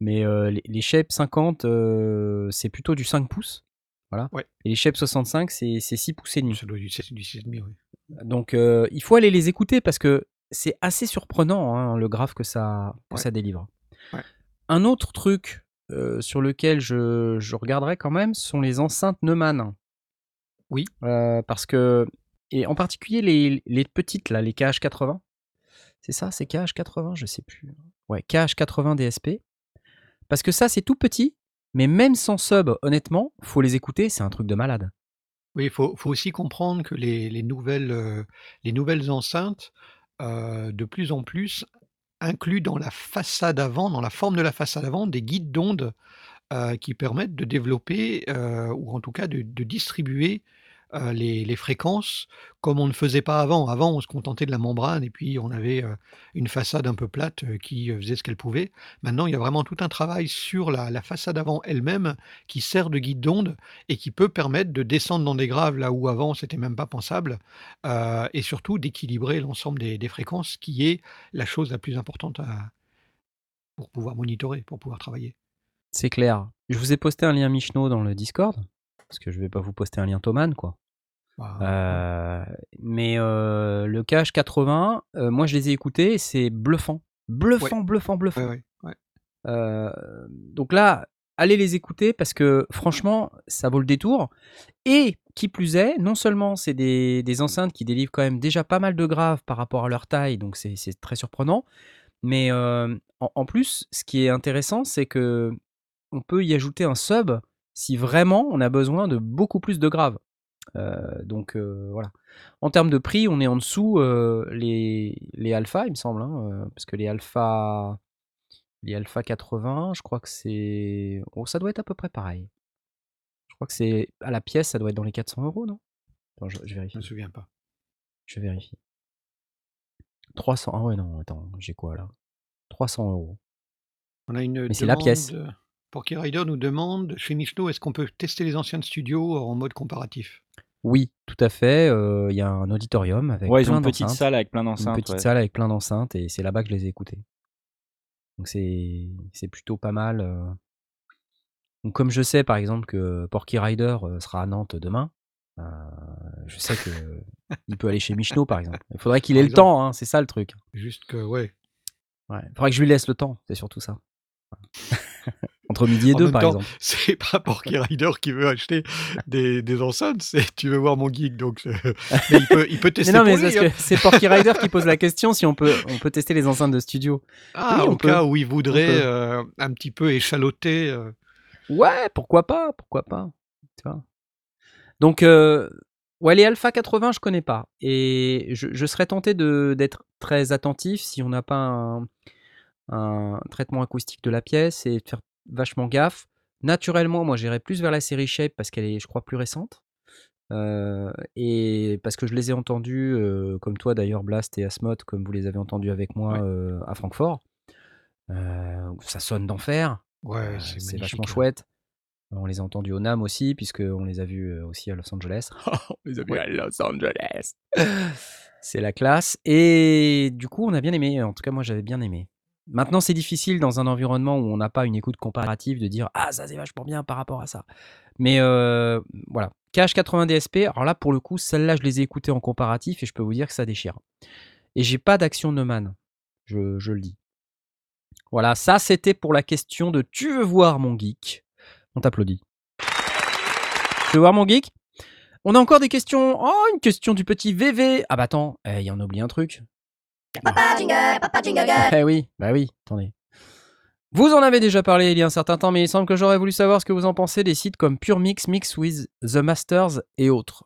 Mais les, les Shape 50, c'est plutôt du 5 pouces. Voilà. Et les Shape 65, c'est 6 pouces et demi. Doit du 6,5, oui. Donc il faut aller les écouter parce que c'est assez surprenant hein, le graphe que ça, ça délivre. Un autre truc sur lequel je, je, regarderai quand même sont les enceintes Neumann. Oui. parce que, et en particulier les, les petites, là, les KH80. C'est ça, c'est KH80, je sais plus. Ouais, KH80 DSP. Parce que ça, c'est tout petit, mais même sans sub, honnêtement, faut les écouter, c'est un truc de malade. Oui, il faut, aussi comprendre que les, nouvelles, euh, les nouvelles enceintes, euh, de plus en plus, incluent dans la façade avant, dans la forme de la façade avant, des guides d'ondes euh, qui permettent de développer, ou en tout cas de distribuer euh, les, fréquences comme on ne faisait pas avant. Avant, on se contentait de la membrane et puis on avait euh, une façade un peu plate euh, qui faisait ce qu'elle pouvait. Maintenant, il y a vraiment tout un travail sur la, façade avant elle-même qui sert de guide d'onde et qui peut permettre de descendre dans des graves là où avant c'était même pas pensable et surtout d'équilibrer l'ensemble des, fréquences qui est la chose la plus importante pour pouvoir monitorer, pour pouvoir travailler. C'est clair. Je vous ai posté un lien Michno dans le Discord parce que je vais pas vous poster un lien Thoman quoi. Euh, mais euh, le Cache 80, euh, moi je les ai écoutés, c'est bluffant. Bluffant, bluffant, bluffant. donc là, allez les écouter parce que franchement, ça vaut le détour. Et qui plus est, non seulement c'est des, enceintes qui délivrent quand même déjà pas mal de graves par rapport à leur taille, donc c'est très surprenant. Mais en, en, plus, ce qui est intéressant, c'est que on peut y ajouter un sub si vraiment on a besoin de beaucoup plus de graves. Euh, donc euh, voilà. En termes de prix, on est en dessous euh, les, les alpha, il me semble, hein, parce que les alpha, les alpha 80, je crois que c'est, oh, ça doit être à peu près pareil. Je crois que c'est à la pièce, ça doit être dans les 400 euros, non? Je, vérifie. Je me souviens pas. Je vérifie. 300. Ah ouais non, attends, j'ai quoi là? 300 euros. On a une. Mais c'est la pièce. Porky Rider nous demande chez Michno, est-ce qu'on peut tester les anciens studios en mode comparatif? Oui, tout à fait. Euh, il y a un auditorium avec ouais, ils ont une petite salle avec plein d'enceintes. Une petite salle avec plein d'enceintes et c'est là-bas que je les ai écoutés. Donc c'est plutôt pas mal. Euh. Donc comme je sais par exemple que Porky Rider euh, sera à Nantes demain, je sais que [laughs] il peut aller chez Michno par exemple. Il faudrait qu'il ait le temps, hein, c'est ça le truc. Juste que ouais. Ouais, il faudrait que je lui laisse le temps, c'est surtout ça. [laughs] Entre midi et deux, par exemple. C'est pas Porky Rider qui veut acheter des, des enceintes, c'est tu veux voir mon geek. Donc, euh, mais il peut, il peut [laughs] tester. Mais non, mais c'est Porky Rider qui pose la [laughs] question si on peut, on peut tester les enceintes de studio. Ah, au cas où il voudrait euh, un petit peu échaloter. Euh. Ouais, pourquoi pas, pourquoi pas. Tu vois. Donc, ouais, les Alpha 80, je connais pas. Et je, je serais tenté d'être très attentif si on n'a pas un, un traitement acoustique de la pièce et faire vachement gaffe. Naturellement, moi, j'irais plus vers la série Shape parce qu'elle est, je crois, plus récente. Euh, et parce que je les ai entendus, euh, comme toi d'ailleurs, Blast et Asmod, comme vous les avez entendus avec moi euh, à Francfort. ça sonne d'enfer. Ouais, c'est vachement chouette. On les a entendus au NAM aussi, puisqu'on les a vus aussi à Los Angeles. [laughs] on les a vus à Los Angeles. c'est la classe. Et du coup, on a bien aimé. En tout cas, moi, j'avais bien aimé. Maintenant, c'est difficile dans un environnement où on n'a pas une écoute comparative de dire ah ça c'est vachement bien par rapport à ça. Mais voilà, KH80 DSP. Alors là, pour le coup, celle-là, je les ai écoutées en comparatif et je peux vous dire que ça déchire. Et j'ai pas d'action Neumann, je, je le dis. Voilà, ça c'était pour la question de tu veux voir mon geek? On t'applaudit. Tu veux voir mon geek? On a encore des questions. Oh, une question du petit VV. Ah bah attends, eh, il y en a oublié un truc. Papa Eh oui, bah oui, attendez. Vous en avez déjà parlé il y a un certain temps, mais il semble que j'aurais voulu savoir ce que vous en pensez des sites comme Pure Mix, Mix with The Masters et autres.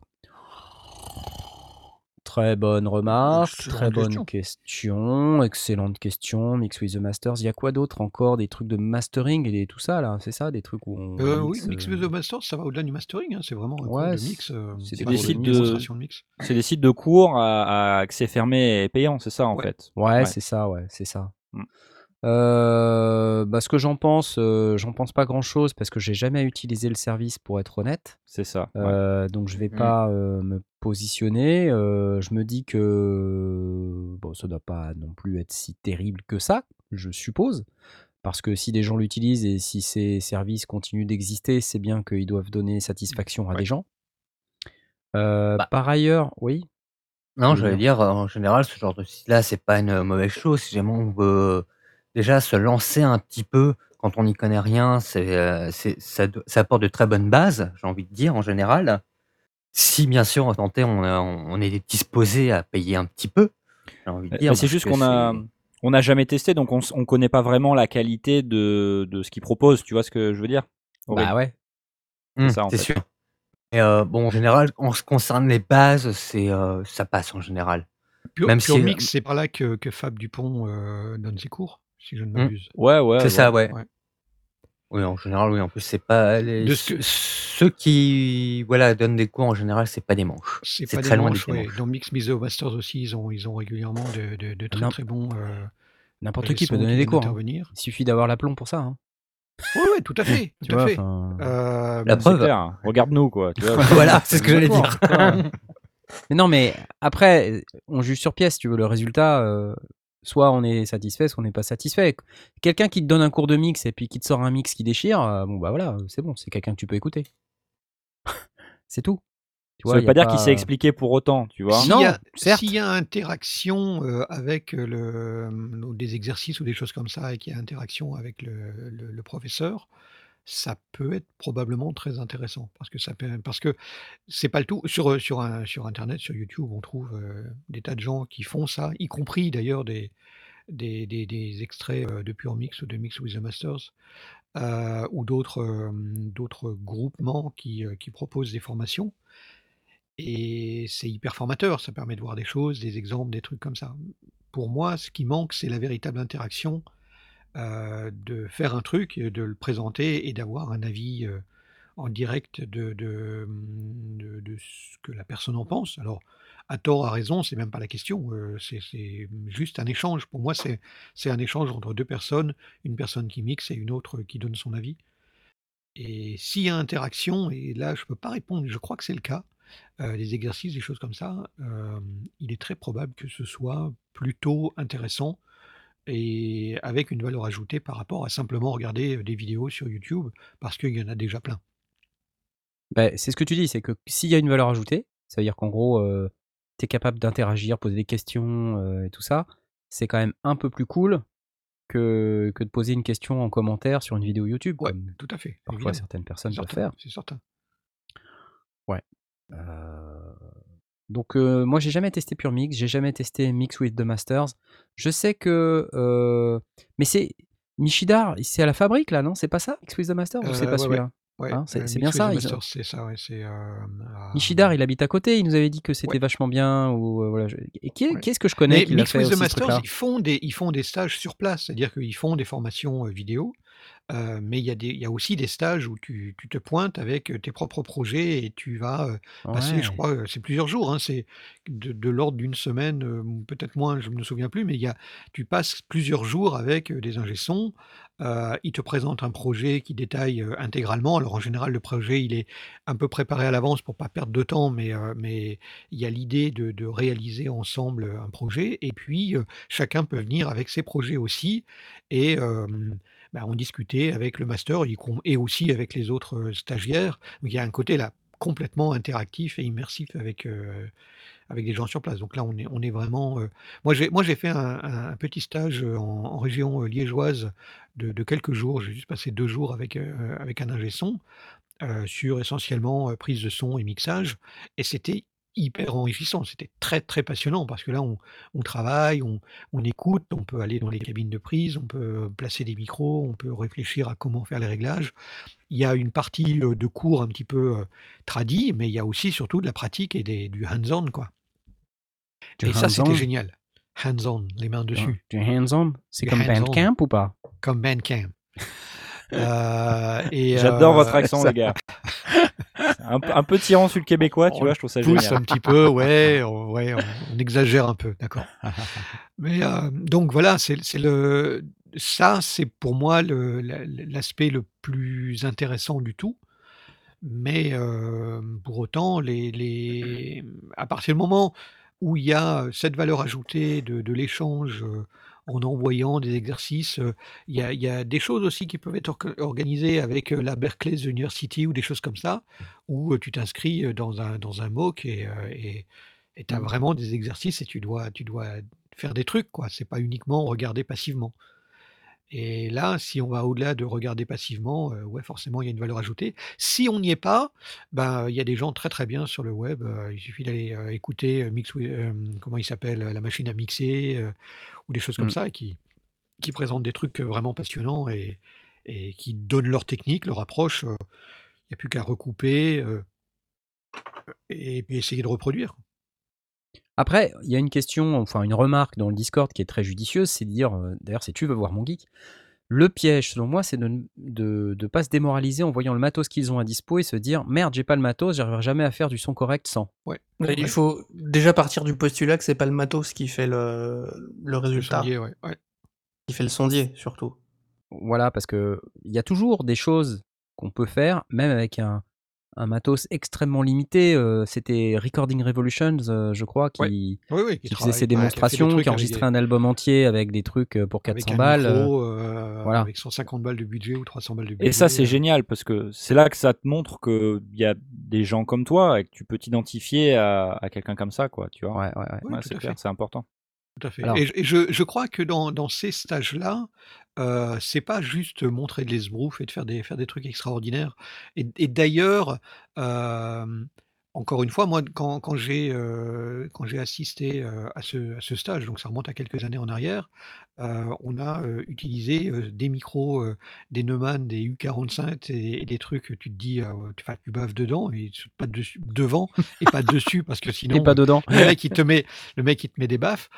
Très bonne remarque, très bonne question. question, excellente question. Mix with the Masters. Il y a quoi d'autre encore? Des trucs de mastering et tout ça là, c'est ça? Des trucs où on Euh, oui, Mix euh, with the Masters, ça va au-delà du mastering, hein, c'est vraiment un Ouais, de mix, euh, c'est des des cours de sites de, démonstration de mix. c'est des sites de cours à, à accès fermé et payant, c'est ça en Ouais. fait? Ouais, Ouais. c'est ça, ouais, c'est ça. Mm. Euh, bah, ce que j'en pense, euh, j'en pense pas grand-chose parce que j'ai jamais utilisé le service pour être honnête. C'est ça. ouais. Euh, donc je vais Mm. pas euh, me positionner. Euh, je me dis que bon, ça doit pas non plus être si terrible que ça, je suppose. Parce que si des gens l'utilisent et si ces services continuent d'exister, c'est bien qu'ils doivent donner satisfaction à Ouais. des gens. Euh, Bah. par ailleurs, oui. Non, tu veux dire en général, ce genre de site-là, c'est pas une mauvaise chose. Si jamais on veut déjà se lancer un petit peu quand on n'y connaît rien, c'est, euh, ça apporte de très bonnes bases, j'ai envie de dire, en général. Si bien sûr, en on, est disposé à payer un petit peu, mais c'est juste qu'on a, on n'a jamais testé, donc on, s- on connaît pas vraiment la qualité de, de ce qu'ils proposent. Tu vois ce que je veux dire Bah ouais. C'est fait. sûr. Et euh, bon, en général, en ce qui concerne les bases, c'est, euh, ça passe en général. Pure, Même Pure si- Mix, c'est par là que, que Fab Dupont euh, donne ses cours, si je ne Hmm. m'abuse. Ouais, ouais. C'est ouais. ça, ouais. Ouais. Oui, en général, oui. En plus, c'est pas les... De ce que- ceux- qui voilà donnent des cours en général, c'est pas des manches. C'est C'est pas très des loin manches, des ouais. manches. Dans Mix Miso Masters aussi, ils ont, ils ont régulièrement de, de, de très très bons. Euh, N'importe qui leçons peut donner qui des viennent cours. hein. intervenir. Il suffit d'avoir l'aplomb pour ça. hein. Oui, ouais, tout à fait. [laughs] Tu Tout à vois, fait. enfin, Euh, La C'est preuve. clair. Regarde-nous, quoi. Tu vois. [laughs] voilà, c'est ce que j'allais dire. [laughs] Mais non, mais après, on juge sur pièce, tu veux, le résultat, euh, soit on est satisfait, soit on n'est pas satisfait. Quelqu'un qui te donne un cours de mix et puis qui te sort un mix qui déchire, euh, bon bah voilà, c'est bon, c'est quelqu'un que tu peux écouter. [laughs] c'est tout. Tu Ça y veut pas dire qu'il sait expliquer pour autant, tu vois. S'il Non, y a, certes. S'il y a interaction euh, avec le, ou des exercices ou des choses comme ça, et qu'il y a interaction avec le, le- le professeur, ça peut être probablement très intéressant. Parce que ça parce que c'est pas le tout. Sur, sur, un- sur Internet, sur YouTube, on trouve euh, des tas de gens qui font ça, y compris d'ailleurs des, des, des- des extraits euh, de Pure Mix ou de Mix with the Masters, euh, ou d'autres euh, d'autres groupements qui, euh, qui proposent des formations. Et c'est hyper formateur, ça permet de voir des choses, des exemples, des trucs comme ça. Pour moi, ce qui manque, c'est la véritable interaction, euh, de faire un truc, de le présenter et d'avoir un avis euh, en direct de, de, ce que la personne en pense. Alors, à tort, à raison, c'est même pas la question, euh, c'est juste un échange. Pour moi, c'est c'est un échange entre deux personnes, une personne qui mixe et une autre qui donne son avis. Et s'il y a interaction, et là je peux pas répondre, je crois que c'est le cas, les exercices, des choses comme ça, il est très probable que ce soit plutôt intéressant et avec une valeur ajoutée par rapport à simplement regarder des vidéos sur YouTube, parce qu'il y en a déjà plein. Bah, c'est ce que tu dis, c'est que s'il y a une valeur ajoutée, ça veut dire qu'en gros, tu es capable d'interagir, poser des questions euh, et tout ça, c'est quand même un peu plus cool que, que de poser une question en commentaire sur une vidéo YouTube. Ouais, comme tout à fait. parfois évidemment. certaines personnes peuvent certain, faire. c'est certain. Euh, Donc euh, moi j'ai jamais testé Pure Mix, j'ai jamais testé Mix with the Masters. Je sais que euh, mais c'est Michidar, c'est à la fabrique là, non? C'est pas ça Mix with the Masters? Ou c'est Euh, pas ouais, celui-là? Ouais, Hein, c'est- bien with ça, the Masters, c'est ça, ouais, Michidar, il habite à côté, il nous avait dit que c'était vachement bien ou voilà. je- Et qui est, Ouais. qui est-ce que je connais Mais qui l'a Mix fait with the Masters, ils font, des, ils font des stages sur place, c'est-à-dire qu'ils font des formations vidéo, mais il y, a des- il y a aussi des stages où tu, tu te pointes avec tes propres projets et tu vas passer, je Ouais. crois, c'est plusieurs jours, hein, c'est de, de l'ordre d'une semaine, ou peut-être moins, je ne me souviens plus, mais il y a, tu passes plusieurs jours avec des ingé-sons, euh, ils te présentent un projet qui détaille euh, intégralement. Alors en général, le projet, il est un peu préparé à l'avance pour pas perdre de temps, mais, mais il y a l'idée de, de réaliser ensemble un projet. Et puis, chacun peut venir avec ses projets aussi et bah, en discuter avec le master et aussi avec les autres stagiaires. Il y a un côté là complètement interactif et immersif avec, avec des gens sur place. Donc là, on est, on est vraiment. Moi, j'ai, fait un, petit stage en, région liégeoise de, quelques jours. J'ai juste passé deux jours avec, avec un ingé son sur essentiellement prise de son et mixage. Et c'était hyper enrichissant. C'était très, très passionnant parce que là, on, on travaille, on, on écoute, on peut aller dans les cabines de prise, on peut placer des micros, on peut réfléchir à comment faire les réglages. Il y a une partie de cours un petit peu euh, tradie, mais il y a aussi surtout de la pratique et des, du hands-on, quoi. Du Et ça, c'était génial. Hands-on, les mains dessus. du hands-on? C'est comme hands-on. Bandcamp ou pas? Comme Bandcamp. [laughs] Euh, J'adore votre euh, accent, ça les gars. [laughs] Un, peu- un peu tirant sur le québécois, tu on vois, je trouve ça pousse génial. un petit peu, ouais, on, ouais, on, on exagère un peu, d'accord. [laughs] Mais euh, donc voilà, c'est le ça, c'est pour moi l'aspect le plus intéressant du tout. Mais euh, pour autant, les, les... à partir du moment où il y a cette valeur ajoutée de, de l'échange euh, en envoyant des exercices, euh, il y a, il y a des choses aussi qui peuvent être orga- organisées avec euh, la Berkeley University ou des choses comme ça, où euh, tu t'inscris dans un, dans un MOOC et et tu as Mmh. vraiment des exercices et tu dois, tu dois faire des trucs, quoi. C'est pas uniquement regarder passivement. Et là, si on va au-delà de regarder passivement, euh, ouais, forcément, il y a une valeur ajoutée. Si on n'y est pas, ben, il y a des gens très très bien sur le web. euh, il suffit d'aller euh, écouter Mix, comment il s'appelle, la machine à mixer, ou des choses comme Mmh. ça, qui, qui présentent des trucs vraiment passionnants et, et qui donnent leur technique, leur approche. Il n'y a plus qu'à recouper et puis essayer de reproduire. Après, il y a une question, enfin une remarque dans le Discord qui est très judicieuse, c'est de dire, euh, d'ailleurs si tu veux voir mon geek, le piège selon moi c'est de ne de, de pas se démoraliser en voyant le matos qu'ils ont à dispo et se dire merde j'ai pas le matos, j'arriverai jamais à faire du son correct sans. Ouais, il faut déjà partir du postulat que c'est pas le matos qui fait le, le Le résultat, sondier, ouais. ouais. qui fait le sondier surtout. Voilà, parce que il y a toujours des choses qu'on peut faire, même avec un, un matos extrêmement limité. euh, C'était Recording Revolutions, euh, je crois, Ouais. qui, Oui, oui, qui qui faisait ses ouais, qui démonstrations, qui enregistrait des, un album entier avec des trucs euh, pour avec 400 un balles. euh, micro, euh, voilà. avec 150 balles de budget ou 300 balles de Et ça, budget. c'est génial parce que c'est là que ça te montre qu'il y a des gens comme toi et que tu peux t'identifier à, à quelqu'un comme ça, quoi, tu vois. Ouais, ouais, ouais. Oui, Ouais, tout c'est clair, c'est important. Tout à fait. Alors, Et, je, et je- je crois que dans, dans ces stages-là, euh, c'est pas juste montrer de l'esbrouf et de faire des, faire des trucs extraordinaires. Et, et d'ailleurs, euh, encore une fois, moi, quand, quand j'ai euh, j'ai assisté euh, à, ce, à ce stage, donc ça remonte à quelques années en arrière, euh, on a utilisé des micros, des Neumann, des U45 et, et des trucs, tu te dis, euh, tu, tu baves dedans et pas dessus, devant et pas dessus parce que et sinon pas euh, dedans. le mec il [laughs] te met le mec il te met des baffes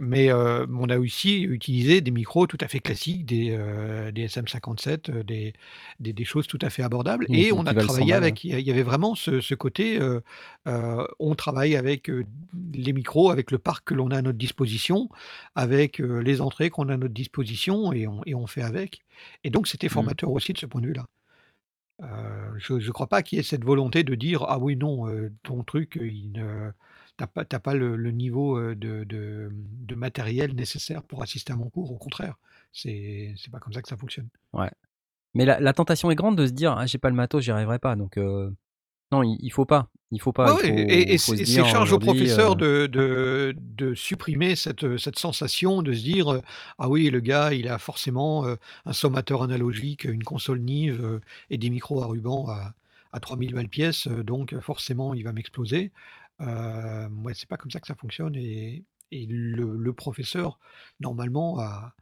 mais on a aussi utilisé des micros tout à fait classiques des, euh, des SM57 euh, des, des, des choses tout à fait abordables et on a valent 100 travaillé avec il y avait vraiment ce, ce côté euh, euh, on travaille avec euh, les micros avec le parc que l'on a à notre disposition avec les entrées qu'on a à notre disposition et on, et on fait avec et donc c'était Mm. formateur aussi de ce point de vue-là euh, je ne crois pas qu'il y ait cette volonté de dire ah oui non euh, ton truc il ne t'as pas t'as pas le, le niveau de, de, de matériel nécessaire pour assister à mon cours au contraire c'est c'est pas comme ça que ça fonctionne Ouais. Mais la, la tentation est grande de se dire ah, j'ai pas le matos, j'y arriverai pas. Donc euh, non, il, il faut pas. Il faut pas. Ouais, il ouais, faut, et, et faut c'est dire charge au professeur euh, de, de, de supprimer cette, cette sensation de se dire euh, ah oui le gars il a forcément euh, un sommateur analogique une console Nive euh, et des micros à ruban à, à 3000 balles pièce euh, donc euh, forcément il va m'exploser euh, ouais, c'est pas comme ça que ça fonctionne et, et le, le professeur normalement a,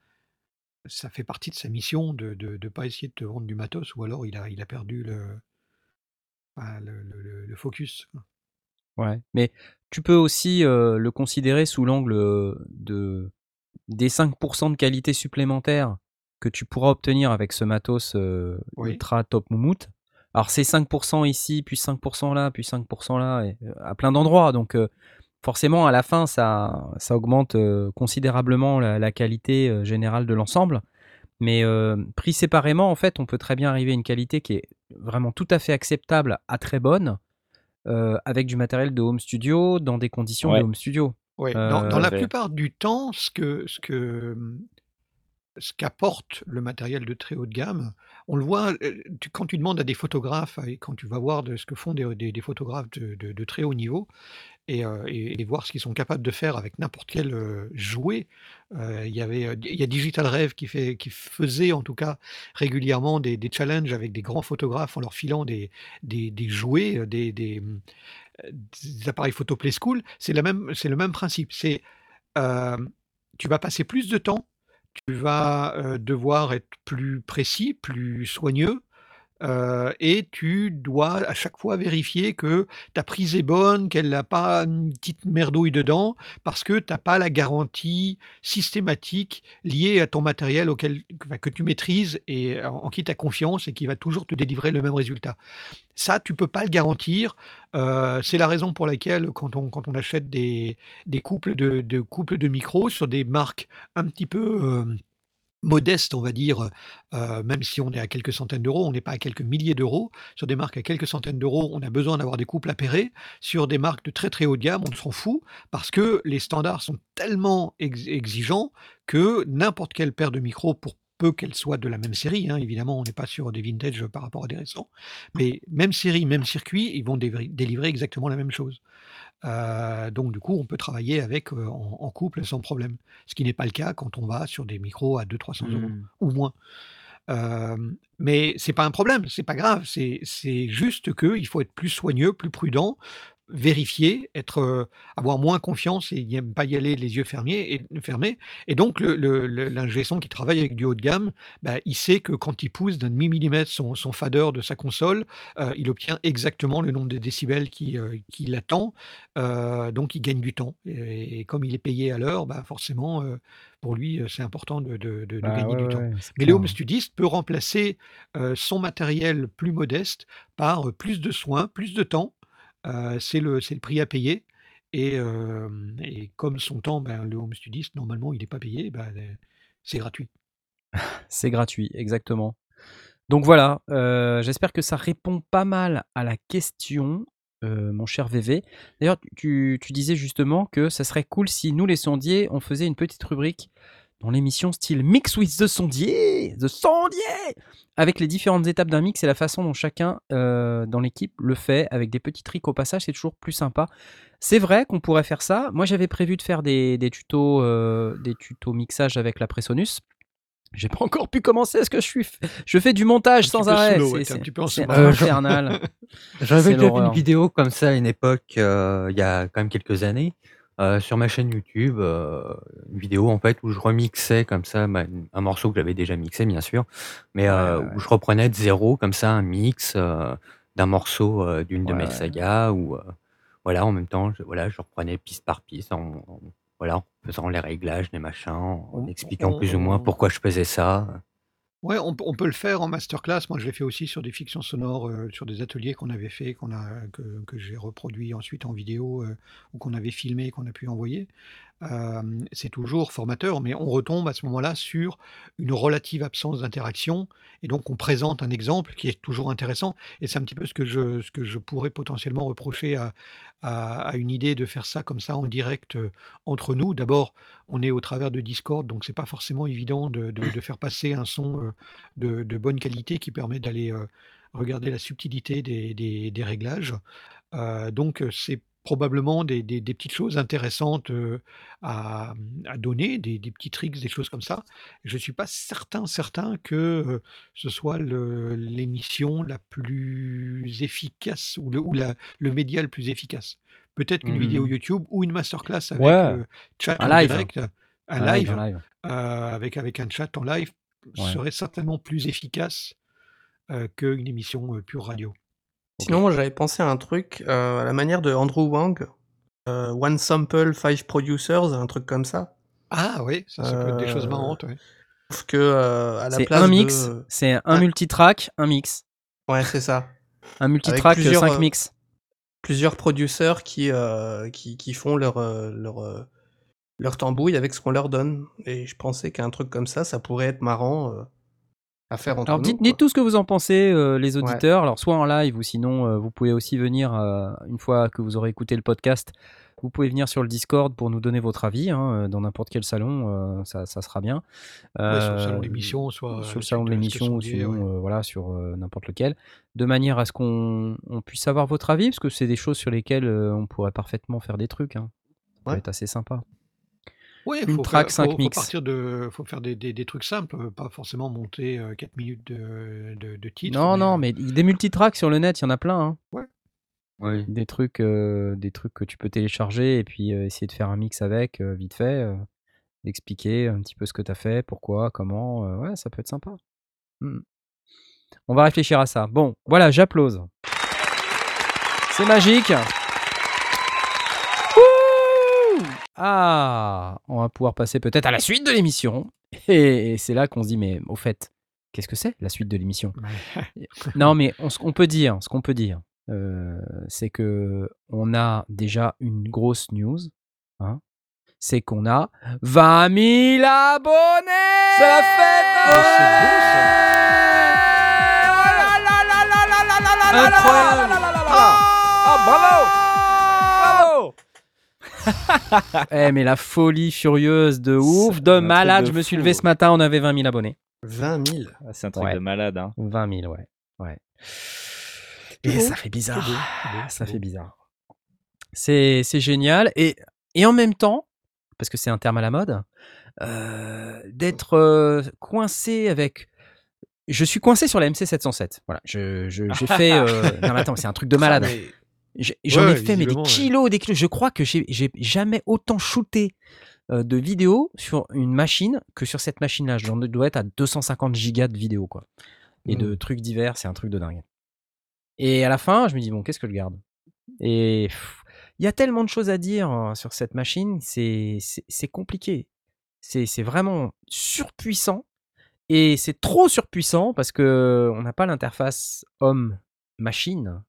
ça fait partie de sa mission de ne pas essayer de te vendre du matos ou alors il a, il a perdu le, le, le- le- le focus. Ouais. Mais tu peux aussi euh, le considérer sous l'angle de des 5% de qualité supplémentaire que tu pourras obtenir avec ce matos euh, oui ultra top moumoute. Alors c'est 5% ici, puis 5% là, puis 5% là, et, à plein d'endroits. Donc euh, forcément, à la fin, ça, ça augmente considérablement la, la qualité générale de l'ensemble. Mais euh, pris séparément, en fait, on peut très bien arriver à une qualité qui est vraiment tout à fait acceptable à très bonne, euh, avec du matériel de home studio, dans des conditions de home studio. Ouais, dans, dans Euh, la plupart du temps, ce que, ce que, ce qu'apporte le matériel de très haut de gamme, on le voit euh, quand tu demandes à des photographes quand tu vas voir ce que font des, photographes de, très haut niveau et, euh, voir ce qu'ils sont capables de faire avec n'importe quel euh, jouet. euh, Il y y a Digital Rêve qui faisait en tout cas régulièrement des, challenges avec des grands photographes en leur filant des, jouets, des, des, appareils photo Play School. C'est le même principe. C'est tu vas passer plus de temps, tu vas devoir être plus précis, plus soigneux, et tu dois à chaque fois vérifier que ta prise est bonne, qu'elle n'a pas une petite merdouille dedans, parce que tu as pas la garantie systématique liée à ton matériel auquel que tu maîtrises et en qui tu as confiance et qui va toujours te délivrer le même résultat. Ça, tu peux pas le garantir, c'est la raison pour laquelle quand on quand on achète des des couples de couples de micros sur des marques un petit peu, modeste, on va dire, heu, même si on est à quelques centaines d'euros, on n'est pas à quelques milliers d'euros. Sur des marques à quelques centaines d'euros, on a besoin d'avoir des couples appairés. Sur des marques de très, très haut de gamme, on s'en fout parce que les standards sont tellement ex exigeants que n'importe quelle paire de micros, pour peu qu'elle soit de la même série, hein, évidemment, on n'est pas sur des vintage par rapport à des récents, mais même série, même circuit, ils vont délivrer exactement la même chose. Heu, donc du coup, on peut travailler avec, heu, en en couple sans problème. Ce qui n'est pas le cas quand on va sur des micros à 200-300 euros Mmh. ou moins. Hem, mais c'est pas un problème, c'est pas grave, c'est c'est juste qu'il faut être plus soigneux, plus prudent, vérifier, être, heu, avoir moins confiance et y pas y aller les yeux fermiers et fermés. Et donc le le le l'ingé son qui travaille avec du haut de gamme, bah, il sait que quand il pousse d'un demi millimètre son son fader de sa console, heu, il obtient exactement le nombre de décibels qui, heu, qu'il attend, heu, donc il gagne du temps. Et et comme il est payé à l'heure, bah, forcément, pour lui, c'est important de de de de Bah, gagner ouais, du ouais, temps. ouais, c'est Mais le clair, home studiste peut remplacer, son matériel plus modeste par, plus de soins, plus de temps, c'est le c'est le prix à payer et et comme son temps, ben, le home studiste normalement il est pas payé, bah, heu, c'est gratuit. [laughs] C'est gratuit, exactement. Donc voilà, j'espère que ça répond pas mal à la question, mon cher VV. D'ailleurs, tu tu disais justement que ça serait cool si nous les sondiers, on faisait une petite rubrique dans l'émission style Mix with the sondier, the sondier! Avec les différentes étapes d'un mix et la façon dont chacun, heu, dans l'équipe le fait avec des petits tricks au passage, c'est toujours plus sympa. C'est vrai qu'on pourrait faire ça. Moi, j'avais prévu de faire des des tutos, heu, des tutos mixage avec la Presonus. J'ai pas encore pu commencer parce que je suis je fais du montage sans arrêt, c'est [laughs] infernal. j'avais C'est déjà vu une vidéo comme ça à une époque, heu, il y a quand même quelques années, heu, sur ma chaîne YouTube, heu, une vidéo en fait où je remixais comme ça, bah, une un morceau que j'avais déjà mixé bien sûr, mais Ouais, heu, ouais, où ouais. je reprenais de 0 comme ça un mix, heu, d'un morceau, heu, d'une de Ouais, mes ouais. sagas ou, heu, voilà en même temps je voilà, je reprenais piste par piste en en voilà, en faisant les réglages, les machins, en On expliquant plus ou moins on pourquoi je faisais ça, heu. Ouais, on peut le faire en masterclass. Moi, je l'ai fait aussi sur des fictions sonores, sur des ateliers qu'on avait fait, que j'ai reproduit ensuite en vidéo, ou qu'on avait filmé et qu'on a pu envoyer. C'est toujours formateur, mais on retombe à ce moment-là sur une relative absence d'interaction et donc on présente un exemple qui est toujours intéressant et c'est un petit peu ce que je ce que je pourrais potentiellement reprocher à à une idée de faire ça comme ça en direct, heu, entre nous. D'abord, on est au travers de Discord, donc c'est pas forcément évident de de faire passer un son, heu, de de bonne qualité qui permet d'aller, heu, regarder la subtilité des des des réglages. Donc c'est probablement des des des petites choses intéressantes, heu, à, mmh, à donner, des des petits tricks, des choses comme ça. Je suis pas certain, certain que, heu, ce soit le l'émission la plus efficace ou le ou la le média le plus efficace. Peut-être qu'une Mmh vidéo mh. YouTube ou une masterclass avec, Ouais, chat un en live, direct, un un live, live, un live. heu, avec avec un chat en live Ouais. serait certainement plus efficace, heu, qu'une émission, pure radio. Sinon, moi, j'avais pensé à un truc, heu, à la manière de Andrew Wang, heu, One Sample, Five Producers, un truc comme ça. Ah oui, ça, ça peut être des choses marrantes, ouais. sauf que, à la C'est un mix, de c'est un multitrack, un mix. Ouais, c'est ça. [laughs] Un multitrack, heu, plusieurs, 5 heu, mix. plusieurs producers qui, qui qui font leur, leur, leur tambouille avec ce qu'on leur donne et je pensais qu'un truc comme ça, ça pourrait être marrant, à faire Alors nous, dites tout ce que vous en pensez, heu, les Ouais. auditeurs, alors soit en live ou sinon, heu, vous pouvez aussi venir, heu, une fois que vous aurez écouté le podcast, vous pouvez venir sur le Discord pour nous donner votre avis, hein, dans n'importe quel salon, ça ça sera bien. Ouais, sur le salon de l'émission, soit sur le salon de l'émission ou ouais. sinon, voilà sur, n'importe lequel. De manière à ce qu'on on puisse avoir votre avis, parce que c'est des choses sur lesquelles, on pourrait parfaitement faire des trucs, hein. Ça peut être assez sympa. Ouais, Une faut track, faire 5 faut faut mix. partir de faut faire des des des trucs simples, heu, pas forcément monter, heu, 4 minutes de de de titres, Non, mais non, heu mais des multitracks sur le net, il y en a plein, hein. Ouais. Oui. Des trucs, des trucs que tu peux télécharger et puis, essayer de faire un mix avec, vite fait, d'expliquer un petit peu ce que tu as fait, pourquoi, comment, ouais, ça peut être sympa. Mmh mh. On va réfléchir à ça. Bon, voilà, j'applause. C'est magique. Ah, on va pouvoir passer peut-être à la suite de l'émission. Et c'est là qu'on se dit, mais au fait, qu'est-ce que c'est la suite de l'émission Non, mais on, ce qu'on peut dire, ce qu'on c'est que on a déjà une grosse news. C'est qu'on a 20 000 abonnés oh, Bravo [laughs] Eh mais la folie furieuse de ouf, de malade. de Je me suis levé ce matin, on avait 20 000 abonnés. 20 000. Ah, C'est un truc Ouais. de malade. Hein. 20 000, ouais. Et ça fait bizarre. ça fait bizarre. C'est c'est génial. Et, et en même temps, parce que c'est un terme à la mode, euh, d'être euh, coincé avec. Je suis coincé sur la MC707. Voilà, je- je- j'ai fait. euh, [laughs] Non, mais attends, c'est un truc de malade. J'en Ouais, ai fait mais des ouais. kilos, des kilos. Je crois que j'ai jamais autant shooté euh, de vidéos sur une machine que sur cette machine-là. J'en dois être à 250 gigas de vidéos, quoi. Et de Mm. trucs divers, c'est un truc de dingue. Et à la fin, je me dis, bon, qu'est-ce que je garde? Et il y a tellement de choses à dire euh, sur cette machine, c'est compliqué. C'est c'est vraiment surpuissant. Et c'est trop surpuissant parce que on n'a pas l'interface homme-machine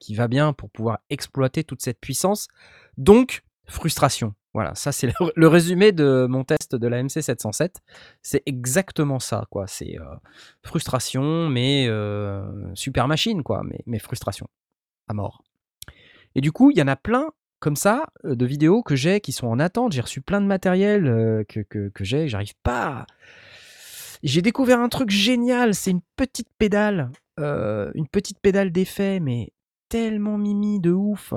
Qui va bien pour pouvoir exploiter toute cette puissance. Donc, frustration. Voilà, ça c'est [laughs] le, résumé de mon test de la MC707. C'est exactement ça, quoi. C'est euh, frustration, mais euh, super machine, quoi. Mais, frustration à mort. Et du coup, il y en a plein comme ça euh, de vidéos que j'ai qui sont en attente. J'ai reçu plein de matériel que, que, j'ai, j'arrive pas. J'ai découvert un truc génial, c'est une petite pédale, une petite pédale d'effet, mais tellement mimi de ouf.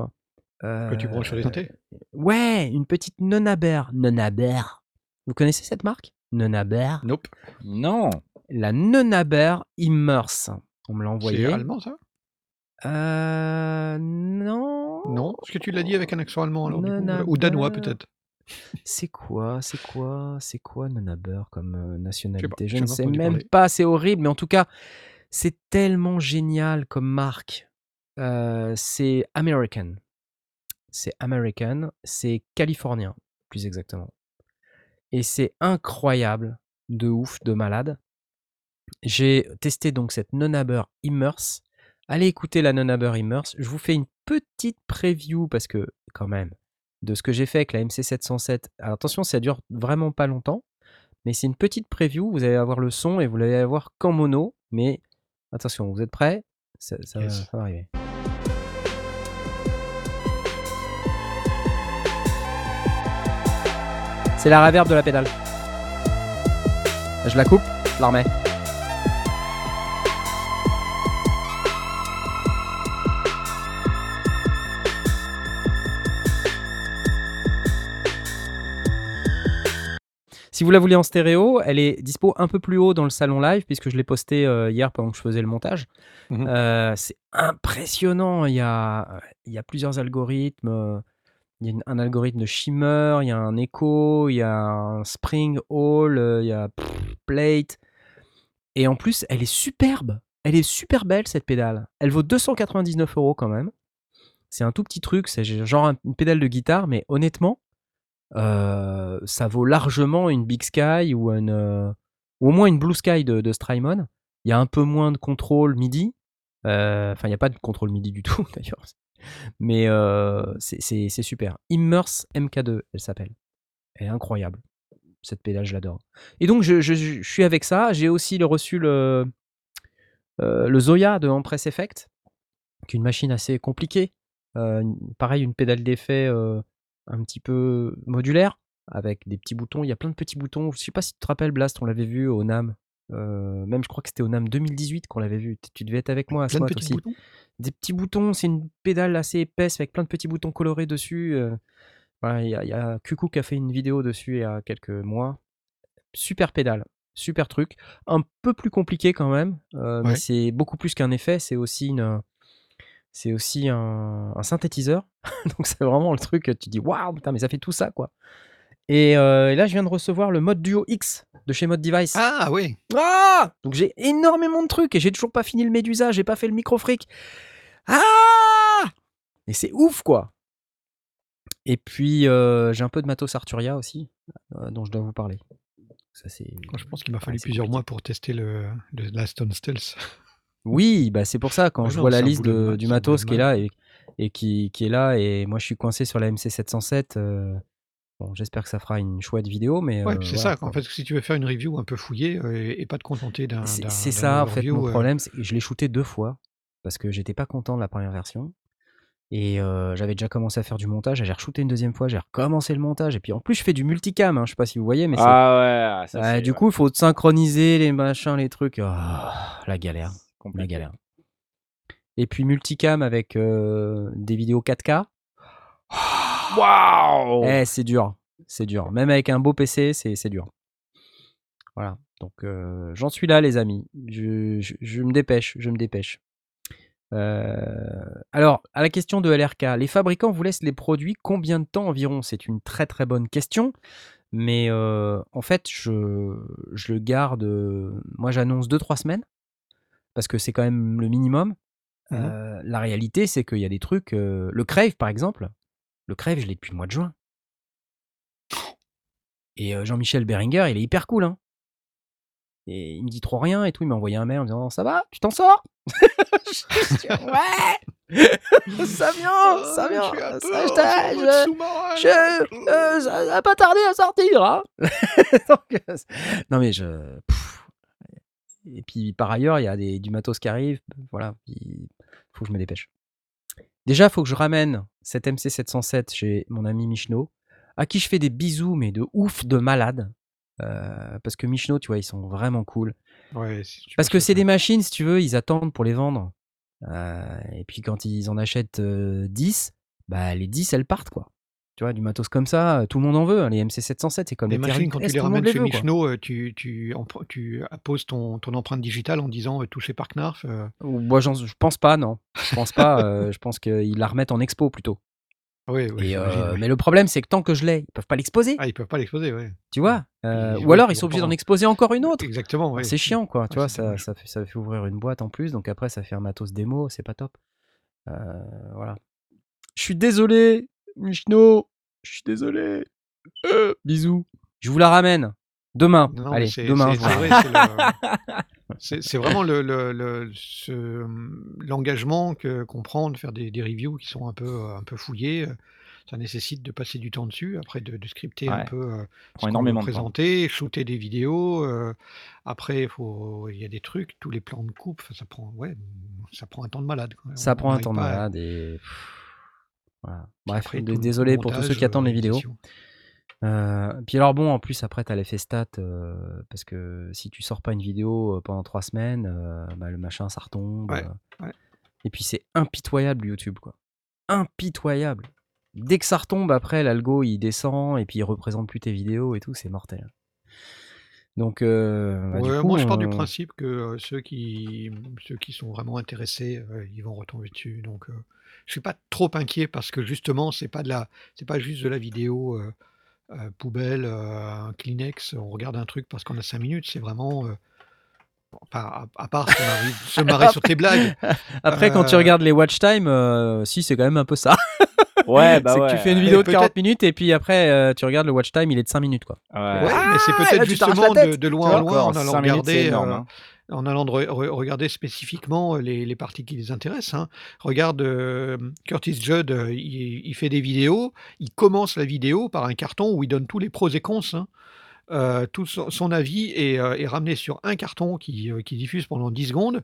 Que tu branches sur les Euh, synthés Ouais, une petite Nonaber. Nonaber. Vous connaissez cette marque? Nonaber. Nope. Non La Nonaber Immerse. On me l'a C'est envoyé. allemand, ça? Euh. Non. Non Est-ce que tu l'as dit avec un accent allemand alors, du coup Nonaber. Ou danois, peut-être C'est quoi C'est quoi C'est quoi Nonaber comme euh, nationalité? Je ne sais même parler. pas, c'est horrible, mais en tout cas, c'est tellement génial comme marque. Euh, c'est American. C'est American, c'est californien, plus exactement. Et c'est incroyable, de ouf, de malade. J'ai testé donc cette Nonaber Immerse. Allez écouter la Nonaber Immerse. Je vous fais une petite preview parce que, quand même, de ce que j'ai fait avec la MC707. Alors attention, ça dure vraiment pas longtemps, mais c'est une petite preview. Vous allez avoir le son et vous allez avoir qu'en mono. Mais attention, vous êtes prêts? Ça, ça va- Yes. ça va arriver. C'est la reverb de la pédale. Je la coupe, je la remets. Si vous la voulez en stéréo, elle est dispo un peu plus haut dans le salon live puisque je l'ai posté euh, hier pendant que je faisais le montage. Mhm. Euh, c'est impressionnant. Il y a, il y a plusieurs algorithmes. Il y a un algorithme de shimmer, il y a un echo, il y a un spring hall, euh, il y a plate. Et en plus, elle est superbe. Elle est super belle cette pédale. Elle vaut 299 euros quand même. C'est un tout petit truc, c'est genre un- une pédale de guitare, mais honnêtement, euh, ça vaut largement une Big Sky ou, une, euh, au moins une Blue Sky de, Strymon. Il y a un peu moins de contrôle MIDI. Enfin, il n'y a pas de contrôle MIDI du tout [laughs] d'ailleurs. Mais euh, c'est super. Immerse MK2, elle s'appelle. Elle est incroyable. Cette pédale, je l'adore. Et donc, je, je- je suis avec ça. J'ai aussi le reçu le, euh, le Zoya de Empress Effect, qui est une machine assez compliquée. Euh, pareil, une pédale d'effet un petit peu modulaire, avec des petits boutons. Il y a plein de petits boutons. Je sais pas si tu te rappelles, Blast, on l'avait vu au NAM. Même, je crois que c'était au NAM 2018 qu'on l'avait vu. Tu devais être avec moi à ce moment petits aussi. boutons Des petits boutons, c'est une pédale assez épaisse avec plein de petits boutons colorés dessus. euh, voilà, il y a, y a Cuckoo qui a fait une vidéo dessus il y a quelques mois. Super pédale, super truc. Un peu plus compliqué quand même, euh, mais c'est beaucoup plus qu'un effet, c'est aussi une. C'est aussi un, un synthétiseur. [laughs] Donc c'est vraiment le truc, tu dis waouh, putain, mais ça fait tout ça quoi. Et, euh, et là, je viens de recevoir le mode Duo X de chez Mode Device. Ah oui. Ah Donc j'ai énormément de trucs et j'ai toujours pas fini le Medusa, j'ai pas fait le microfric. Ah Et c'est ouf quoi. Et puis euh, j'ai un peu de matos Arturia aussi, euh, dont je dois vous parler. Ça c'est. Je pense qu'il m'a fallu plusieurs compliqué. mois pour tester le, le Last on Stealth. Oui, bah c'est pour ça quand Ouais, je non, vois la liste de du matos qui est là et, et qui, qui est là et moi je suis coincé sur la MC707. euh, bon, j'espère que ça fera une chouette vidéo, mais Ouais, c'est voilà, ça. En fait, si tu veux faire une review un peu fouillée et, et pas te contenter d'un. C'est ça, en fait, mon problème, c'est que je l'ai shooté deux fois parce que j'étais pas content de la première version. Et euh, j'avais déjà commencé à faire du montage, j'ai re-shooté une deuxième fois, j'ai recommencé le montage. Et puis en plus, je fais du multicam, hein, je sais pas si vous voyez, mais c'est. Ah ouais, ça, Ouais, c'est- du ouais, coup, il faut synchroniser les machins, les trucs. Ah, la galère, la galère. Et puis multicam avec euh, des vidéos 4K. Waouh Eh, c'est dur, c'est dur. Même avec un beau PC, c'est c'est dur. Voilà. Donc j'en suis là, les amis. Je, je- je me dépêche, je me dépêche. Euh, alors, à la question de LRK, les fabricants vous laissent les produits combien de temps environ? C'est une très très bonne question. Mais euh, en fait, je, je le garde. euh, moi, j'annonce 2-3 semaines. Parce que c'est quand même le minimum. Euh, la réalité, c'est qu'il y a des trucs. le Crave, par exemple. Le Crave, je l'ai depuis le mois de juin. Et Jean-Michel Beringer, il est hyper cool. Hein. Et il me dit trop rien et tout. Il m'a envoyé un mail en me disant Ça va? Tu t'en sors? [laughs] Ouais Ça vient Ça vient ça, je- je- je- euh, ça va pas tarder à sortir. Hein [laughs] Donc, euh, non, mais je. pff. Et puis par ailleurs, il y a des, du matos qui arrive. Voilà, il faut que je me dépêche. Déjà, il faut que je ramène cette MC707 chez mon ami Michno, à qui je fais des bisous, mais de ouf, de malade. Euh, parce que Michno, tu vois, ils sont vraiment cool. Ouais, Parce que c'est des machines, si tu veux, ils attendent pour les vendre. Euh, et puis quand ils en achètent euh, 10, bah, les 10, elles partent, quoi. Tu vois, du matos comme ça, euh, tout le monde en veut. hein. Les MC707, c'est comme les machines, quand tu TR-8S, les ramènes chez. Michno, tu, tu, apposes ton, ton empreinte digitale en disant touché par Knarf. Moi, je pense pas, non. Je pense pas. je pense qu'ils la remettent en expo plutôt. Oui, oui, Et, j'imagine, euh. Mais le problème, c'est que tant que je l'ai, ils peuvent pas l'exposer. Ah, ils peuvent pas l'exposer, ouais. Tu vois Euh, Ou alors, ils sont obligés d'en en- exposer encore une autre. Exactement, ouais. C'est chiant, quoi. Ah, tu vois, ça, ça, fait, ça fait ouvrir une boîte en plus. Donc après, ça fait un matos démo. C'est pas top. Euh, voilà. Je suis désolé, Michno. Je suis désolé. Euh, bisous. Je vous la ramène. Demain. Non, Allez, demain. [laughs] [laughs] c'est- le- vraiment le, le- le- l'engagement que qu'on prend de faire des, des reviews qui sont un peu, euh, un peu fouillées. euh, Ça nécessite de passer du temps dessus, après de, de scripter un Ouais. peu euh, ce qu'on présenter, shooter des vidéos. euh, après, il y a des trucs, tous les plans de coupe, ça prend, ouais, ça prend un temps de malade. quoi. Ça On- prend un temps de à- malade et. Voilà. puis Bref, après, désolé pour tous ceux qui attendent les vidéos. Euh, puis alors bon, en plus après t'as l'effet stat euh, parce que si tu sors pas une vidéo euh, pendant trois semaines, bah, le machin ça retombe. Ouais, ouais. Et puis c'est impitoyable YouTube quoi, impitoyable. Dès que ça retombe après l'algo il descend et puis il représente plus tes vidéos et tout, c'est mortel. Donc bah, du Ouais, coup, moi, je pars du on- principe que ceux qui, ceux qui sont vraiment intéressés, ils vont retomber dessus. Donc, euh, je suis pas trop inquiet parce que justement, c'est pas de la, c'est pas juste de la vidéo euh, poubelle, euh, un Kleenex. On regarde un truc parce qu'on a cinq minutes. C'est vraiment, euh, enfin, à, à part se marrer [laughs] sur tes blagues. [laughs] Après quand tu regardes les watch time, euh, si c'est quand même un peu ça. Ouais, bah [laughs] c'est que ouais. tu fais une Mais vidéo de peut-être- 40 minutes et puis après euh, tu regardes le watch time, il est de 5 minutes quoi. Ouais. Ouais, mais c'est Ah, peut-être justement de, de loin en loin en allant minutes, regarder. énorme, euh, hein. En allant de re- re- regarder spécifiquement les, les parties qui les intéressent. hein. Regarde euh, Curtis Judd, il, il fait des vidéos, il commence la vidéo par un carton où il donne tous les pros et cons. hein. Euh, tout son, son avis est, est ramené sur un carton qui, qui diffuse pendant 10 secondes.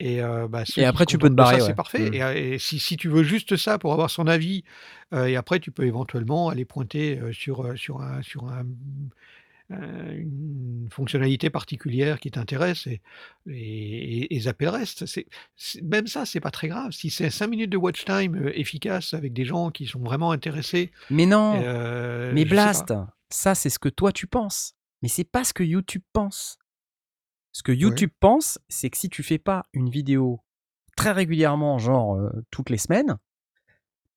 Et, euh, bah, Et après, tu peux te contentent de ça, barrer, C'est parfait. Mm. Et, et si, si tu veux juste ça pour avoir son avis, euh, et après tu peux éventuellement aller pointer sur, sur, un, sur un, une fonctionnalité particulière qui t'intéresse et, et, et- zapper le reste. C'est, même ça, c'est pas très grave. Si c'est 5 minutes de watch time euh, efficace avec des gens qui sont vraiment intéressés, Mais non, euh, mais. Blast, ça c'est ce que toi tu penses. Mais c'est pas ce que YouTube pense. Ce que YouTube pense, c'est que si tu fais pas une vidéo très régulièrement, genre euh, toutes les semaines,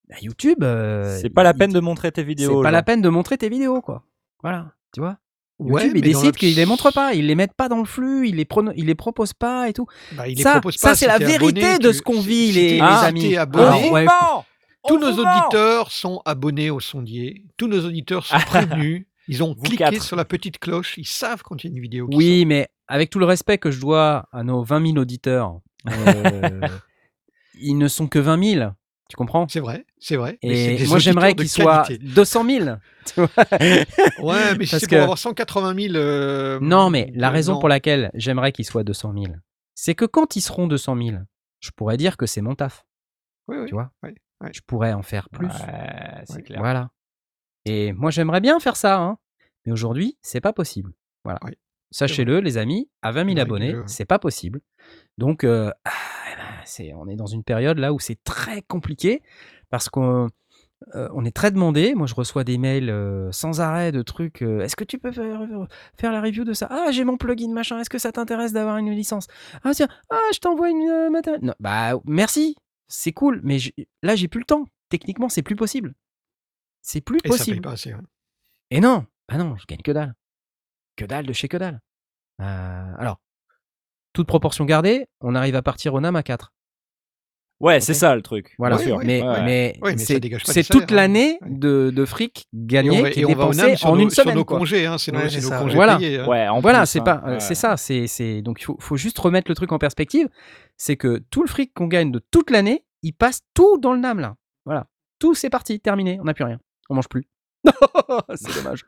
bah, YouTube. euh, C'est pas la il- peine de montrer tes vidéos. C'est pas la peine de montrer tes vidéos, quoi. Voilà, tu vois? Ouais, YouTube, ils mais dans décident qu'ils les montrent pas, ils les mettent pas dans le flux, ils les, prono- ils les proposent pas et tout. Bah, il les ça, ça pas, c'est si la vérité abonné, de ce qu'on si- vit, si les, si amis. abonné, ouais, ment Tous nos auditeurs sont abonnés au sondier. Tous nos auditeurs sont [laughs] prévenus. Ils ont Vous cliqué quatre. sur la petite cloche. Ils savent quand il y a une vidéo. qui Oui, mais avec tout le respect que je dois à nos 20 000 auditeurs, euh, [laughs] ils ne sont que 20 000. Tu comprends? C'est vrai, c'est vrai. Et moi, j'aimerais soient qualité. 200 000. [laughs] tu vois? Ouais, mais si c'est que- pour avoir 180 000. euh, Non, mais la euh, raison non. pour laquelle j'aimerais qu'ils soient 200 000, c'est que quand ils seront 200 000, je pourrais dire que c'est mon taf. Oui, oui. Tu vois? Je pourrais en faire plus. Ouais, c'est clair. Voilà. Et moi, j'aimerais bien faire ça, hein. mais aujourd'hui, c'est pas possible. Voilà. Sachez-le, les amis, à 20 000 Ouais, abonnés, c'est pas possible. Donc, euh, ah, c'est, on est dans une période là où c'est très compliqué parce qu'on euh, on est très demandé. Moi, je reçois des mails euh, sans arrêt de trucs. euh, Est-ce que tu peux faire, faire la review de ça? Ah, j'ai mon plugin machin. Est-ce que ça t'intéresse d'avoir une licence? Ah tiens, ah, je t'envoie une matériel. Non, bah merci, c'est cool, mais là, j'ai plus le temps. Techniquement, c'est plus possible. C'est plus Et ça paye possible. pas assez. hein. Et non, bah non, je gagne que dalle. Que dalle de chez que dalle. Alors, toute proportion gardée, on arrive à partir au NAM à 4. Ouais, c'est ça le truc. Voilà, sûr. mais, Ouais, ouais. mais, Ouais, mais ça c'est, toute hein. l'année Ouais. de, de fric gagné qui et est dépensé en nos, une sur semaine. nos quoi. congés. Hein, c'est nos, Ouais, congés Voilà. payés. hein. Ouais, en Voilà, c'est hein. pas, Ouais. c'est ça, c'est, c'est donc il faut, faut juste remettre le truc en perspective. C'est que tout le fric qu'on gagne de toute l'année, il passe tout dans le NAM là. Voilà, tout c'est parti, terminé, on n'a plus rien, on mange plus. [laughs] c'est dommage.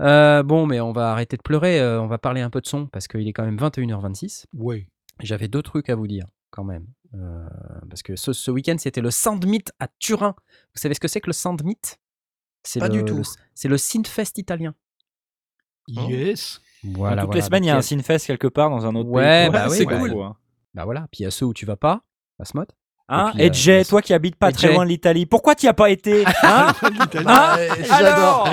Euh, bon, mais on va arrêter de pleurer, euh, on va parler un peu de son parce qu'il est quand même 21h26. Ouais. J'avais deux trucs à vous dire quand même. Euh, parce que ce, ce week-end, c'était le Sandmeet à Turin. Vous savez ce que c'est que le Sandmeet C'est Pas le- du tout. C'est le Synfest italien. Yes. Voilà, toutes voilà. les semaines, il y a un Sinfest quelque part dans un autre Ouais, pays. bah oui, c'est bah cool. oui. Bah voilà. Puis il y a ceux où tu vas pas, à ce mode. Hein? puis, Et euh, Jay, le- toi qui habites pas Et très Jay. loin de l'Italie, pourquoi tu as pas été? [laughs] Hein? Hein? Ouais, Alors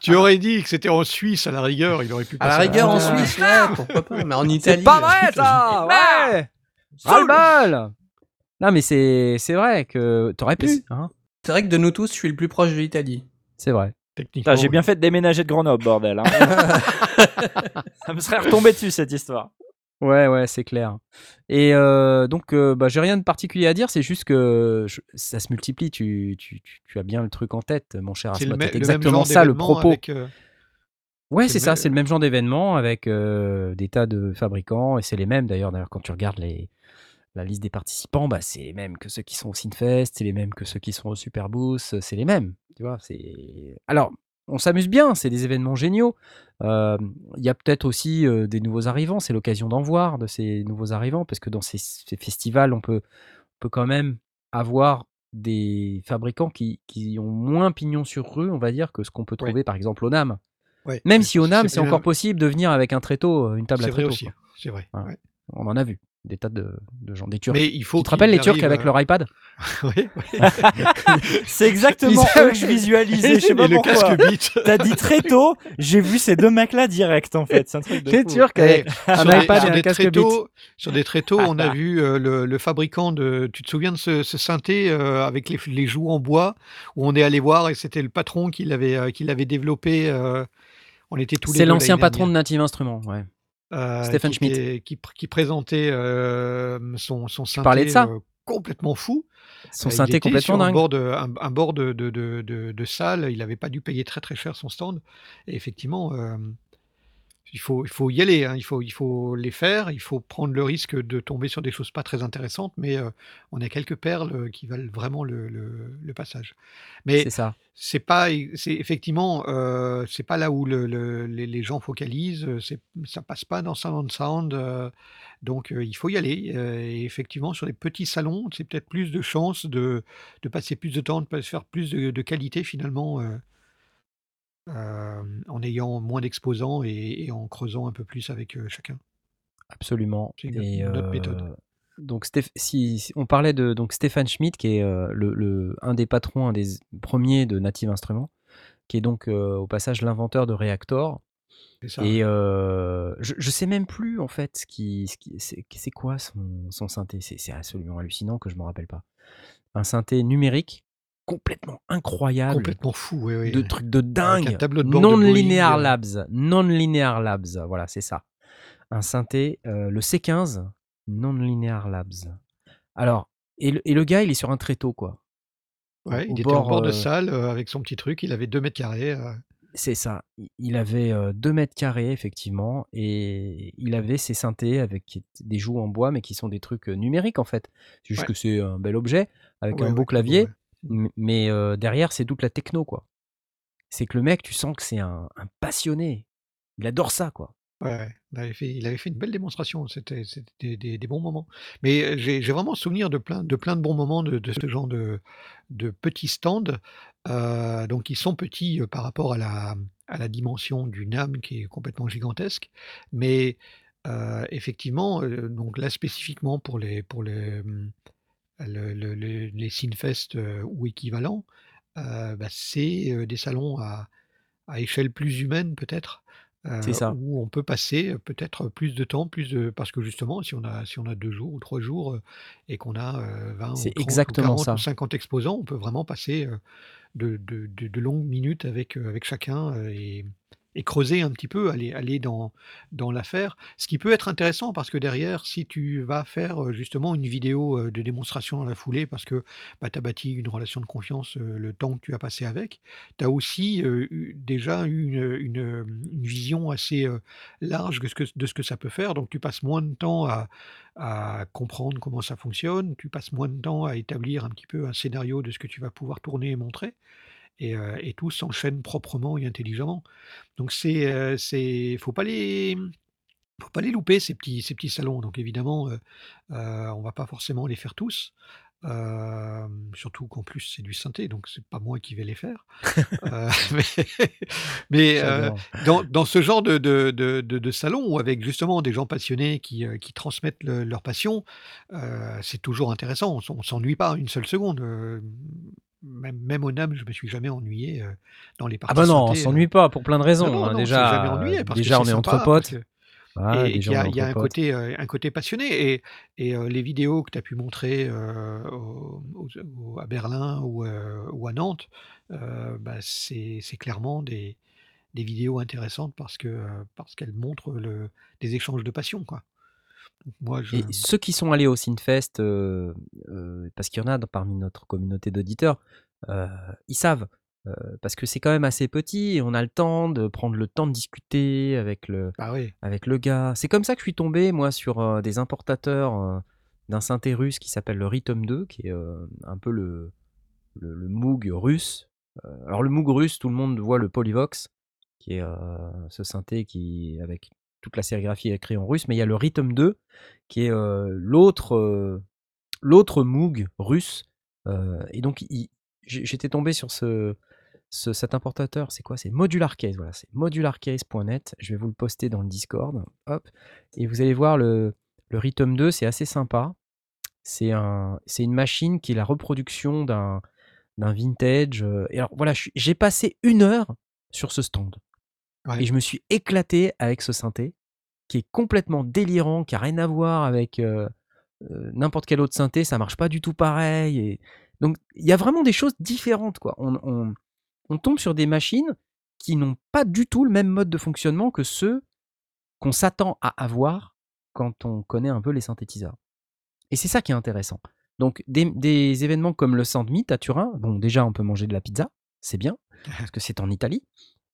tu aurais dit que c'était en Suisse à la rigueur, il aurait pu À la passer rigueur, en. Suisse, ouais, pourquoi pas. Mais en Italie. C'est pas euh, vrai ça Ouais Ras-le-bol Non mais c'est c'est vrai que t'aurais pu. c'est- hein. C'est vrai que de nous tous, je suis le plus proche de l'Italie. c'est vrai. J'ai bien fait de déménager de Grenoble, bordel. hein. [laughs] Ça me serait retombé dessus cette histoire. Ouais, ouais, c'est clair. Et euh, donc, euh, bah, j'ai rien de particulier à dire, c'est juste que je- ça se multiplie. Tu, tu, tu- tu as bien le truc en tête, mon cher C'est le, le exactement genre ça le propos. avec, euh, Ouais, c'est le ça, c'est le même genre d'événement avec euh, des tas de fabricants, et c'est les mêmes d'ailleurs. D'ailleurs, quand tu regardes les, la liste des participants, bah, c'est les mêmes que ceux qui sont au Sinfest, c'est les mêmes que ceux qui sont au Superboost, c'est les mêmes. Tu vois, c'est. Alors, on s'amuse bien, c'est des événements géniaux. Euh, Il y a peut-être aussi euh, des nouveaux arrivants, c'est l'occasion d'en voir de ces nouveaux arrivants, parce que dans ces, ces festivals, on peut, on peut quand même avoir des fabricants qui, qui ont moins pignon sur rue, on va dire, que ce qu'on peut Ouais. trouver par exemple au NAM. ouais, Même si au NAM, c'est encore possible de venir avec un tréteau, euh, une table à C'est vrai tréteau. aussi. C'est vrai. Voilà. ouais. On en a vu des tas de, de gens, des Turcs. Mais il faut tu te rappelles les Turcs avec leur iPad? [laughs] Ouais. [laughs] C'est exactement eux que je visualisais. [laughs] Je sais pas Et le pourquoi. T'as dit très tôt, j'ai vu ces deux mecs-là direct en fait. C'est un truc de Les fou. Turcs Eh, avec un sur des- iPad et un des casque Beats. Sur des tréteaux, on a vu euh, le, le fabricant de. Tu te souviens de ce, ce synthé euh, avec les, les joues en bois où on est allé voir et c'était le patron qui l'avait euh, qui l'avait développé. euh, on était tous les C'est l'ancien patron de. Native Instruments. Ouais. Euh, Stephen qui, Schmidt. qui, pr- qui présentait euh, son, son synthé de ça euh, complètement fou. Son Euh, il synthé complètement sur un dingue. bord de, un, un bord de, de, de, salle. Il n'avait pas dû payer très très cher son stand. Et effectivement, il, faut, il faut y aller. hein. Il, faut, il faut les faire. Il faut prendre le risque de tomber sur des choses pas très intéressantes. Mais euh, on a quelques perles qui valent vraiment le, le- le passage. Mais C'est ça. c'est pas, c'est effectivement, euh, c'est pas là où le- le- les, les gens focalisent. C'est, ça passe pas dans Sound on Sound. euh, donc il faut y aller. et effectivement, sur les petits salons, c'est peut-être plus de chances de, de passer plus de temps, de faire plus de, de qualité finalement, euh, en ayant moins d'exposants et, et en creusant un peu plus avec euh, chacun. Absolument. C'est une- Et, une autre méthode. Donc, Stéph- si, si- on parlait de donc Stéphane Schmidt, qui est le, le- un des patrons, un des premiers de Native Instruments, qui est donc au passage l'inventeur de Reactor. Ça. Et euh, je, je sais même plus en fait ce qui, ce qui- c'est c'est quoi son, son synthé. C'est c'est absolument hallucinant que je me rappelle pas. Un synthé numérique complètement incroyables, Complètement fou, oui, oui. de trucs de Avec un dingue. tableau de bord de Non-linear euh, labs, non-linear labs, voilà, c'est ça. Un synthé, euh, le C15, non-linear labs. Alors, et le, et le gars, il est sur un tréteau, quoi. Ouais, au il était en bord, bord de euh, salle euh, avec son petit truc, il avait 2 mètres carrés. c'est ça. Il avait 2 mètres carrés, effectivement, et il avait ses synthés avec des joues en bois, mais qui sont des trucs numériques, en fait. C'est juste Ouais, que c'est un bel objet, avec ouais, un beau clavier, mais derrière, c'est toute la techno, quoi. C'est que le mec, tu sens que c'est un, passionné. Il adore ça, quoi. Ouais, il avait fait une belle démonstration, c'était des bons moments. Mais, j'ai vraiment souvenir de plein de bons moments de ce genre de petits stands, donc ils sont petits, par rapport à la dimension du NAMM qui est complètement gigantesque. Mais, effectivement, donc là spécifiquement pour les pour les, mmh, le le le les Synfest, heu, ou équivalents, heu, bah, c'est, heu, des salons à à échelle plus humaine peut-être, ça. où on peut passer, peut-être plus de temps, plus de parce que justement si on a si on a 2 jours ou 3 jours, et qu'on a, heu, 20 ou C'est 30 ou exactement 40 ou ça. 50 exposants, on peut vraiment passer, de de de longues minutes avec, avec chacun, et et creuser un petit peu, aller aller dans dans l'affaire. Ce qui peut être intéressant parce que derrière, si tu vas faire, heu, justement une vidéo, heu, de démonstration dans la foulée parce que, bah, tu as bâti une relation de confiance, heu, le temps que tu as passé avec, tu as aussi, déjà eu une, une, une vision assez, large de ce que de ce que ça peut faire. Donc tu passes moins de temps à à comprendre comment ça fonctionne, tu passes moins de temps à établir un petit peu un scénario de ce que tu vas pouvoir tourner et montrer et tout s'enchaîne proprement et intelligemment. Donc c'est, heu, c'est faut pas les, faut pas les louper ces petits ces petits salons. Donc évidemment, heu, on va pas forcément les faire tous, surtout qu'en plus c'est du synthé, donc c'est pas moi qui vais les faire. [laughs] [laughs] Mais dans dans ce genre de de de de salon avec justement des gens passionnés qui, qui transmettent le leur passion, c'est toujours intéressant. On on s'ennuie pas une seule seconde, même même au NAMM, je me suis jamais ennuyé, heu, dans les Ah parties bah non, on synthé, heu s'ennuie pas pour plein de raisons, non, hein. non, on jamais Déjà, ennuyé parce que déjà on est entre potes. que et y on il y a entre un côté, heu, un côté passionné et les vidéos que tu as pu montrer, au au à Berlin ou, à Nantes, bah, c'est clairement des des vidéos intéressantes parce qu'elles montrent le des échanges de passion, quoi. Donc moi je Et ceux qui sont allés au Synfest, heu heu, parce qu'il y en a parmi notre communauté d'auditeurs, heu, ils savent, heu, parce que c'est quand même assez petit et on a le temps de prendre le temps de discuter avec le bah, oui. avec le gars. C'est comme ça que je suis tombé moi sur, heu, des importateurs, d'un synthé russe qui s'appelle le Rhythm 2 qui est, un peu le le le Moog russe. Alors le Moog russe, tout le monde voit le Polyvox qui est, ce synthé qui avec toute la sérigraphie est écrite en russe, mais il y a le Rhythm 2 qui est, heu, l'autre, heu, l'autre Moog russe, heu et donc j'étais tombé sur ce ce cet importateur, c'est quoi? C'est voilà, c'est modularcase.net. Je vais vous le poster dans le Discord, hop et vous allez voir le le Rhythm 2, c'est assez sympa. C'est un une machine qui est la reproduction d'un d'un vintage, et alors voilà, j'ai passé 1 heure sur ce stand et je me suis éclaté avec ce synthé qui est complètement délirant, qui a rien à voir avec, heu heu, n'importe quel autre synthé, ça marche pas du tout pareil et donc il y a vraiment des choses différentes, quoi. On on on tombe sur des machines qui n'ont pas du tout le même mode de fonctionnement que ceux qu'on s'attend à avoir quand on connaît un peu les synthétiseurs et c'est ça qui est intéressant. Donc des des événements comme le Sandmeet à Turin, bon déjà on peut manger de la pizza, c'est bien, [laughs] parce que c'est en Italie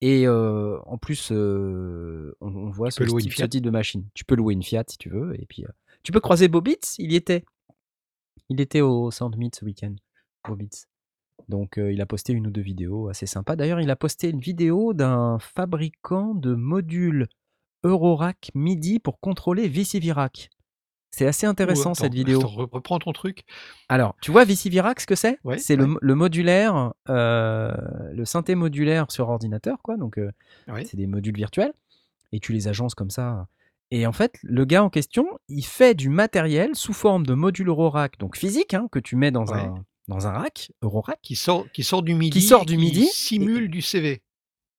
et heu, en plus, heu, on on voit ce une type ce Fiat. type de machine. Tu peux louer une Fiat si tu veux et puis, heu, tu peux croiser Bobitz, il y était. Il était au Sandmeet ce week-end, Bobitz. Donc il a posté 1 ou 2 vidéos assez sympas. D'ailleurs, il a posté une vidéo d'un fabricant de modules Eurorack MIDI pour contrôler VCVirac. C'est assez intéressant cette attends, [laughs] vidéo. attends, reprends ton truc. Alors, tu vois VCVirac ce que c'est? Ouais, C'est le ouais. mo le modulaire, heu, le synthé modulaire sur ordinateur quoi, donc Oui. c'est des modules virtuels et tu les agences comme ça et en fait, le gars en question, il fait du matériel sous forme de module Eurorack, donc physique, hein, que tu mets dans un dans un rack, Eurorack Qui sort qui sort du qui MIDI sort et du qui MIDI et simule du CV.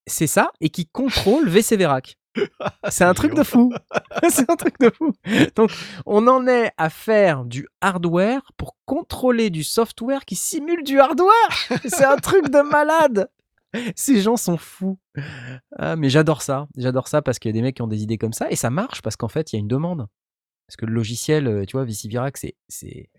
c'est ça et qui contrôle VCVirac. [laughs] C'est un truc de fou. [laughs] c'est un truc de fou. Donc, on en est à faire du hardware pour contrôler du software qui simule du hardware. [laughs] C'est un truc de malade. Ces gens sont fous. Ah, mais j'adore ça. J'adore ça parce qu'il y a des mecs qui ont des idées comme ça et ça marche parce qu'en fait, il y a une demande. Parce que le logiciel, euh, tu vois, Vicivirac, c'est c'est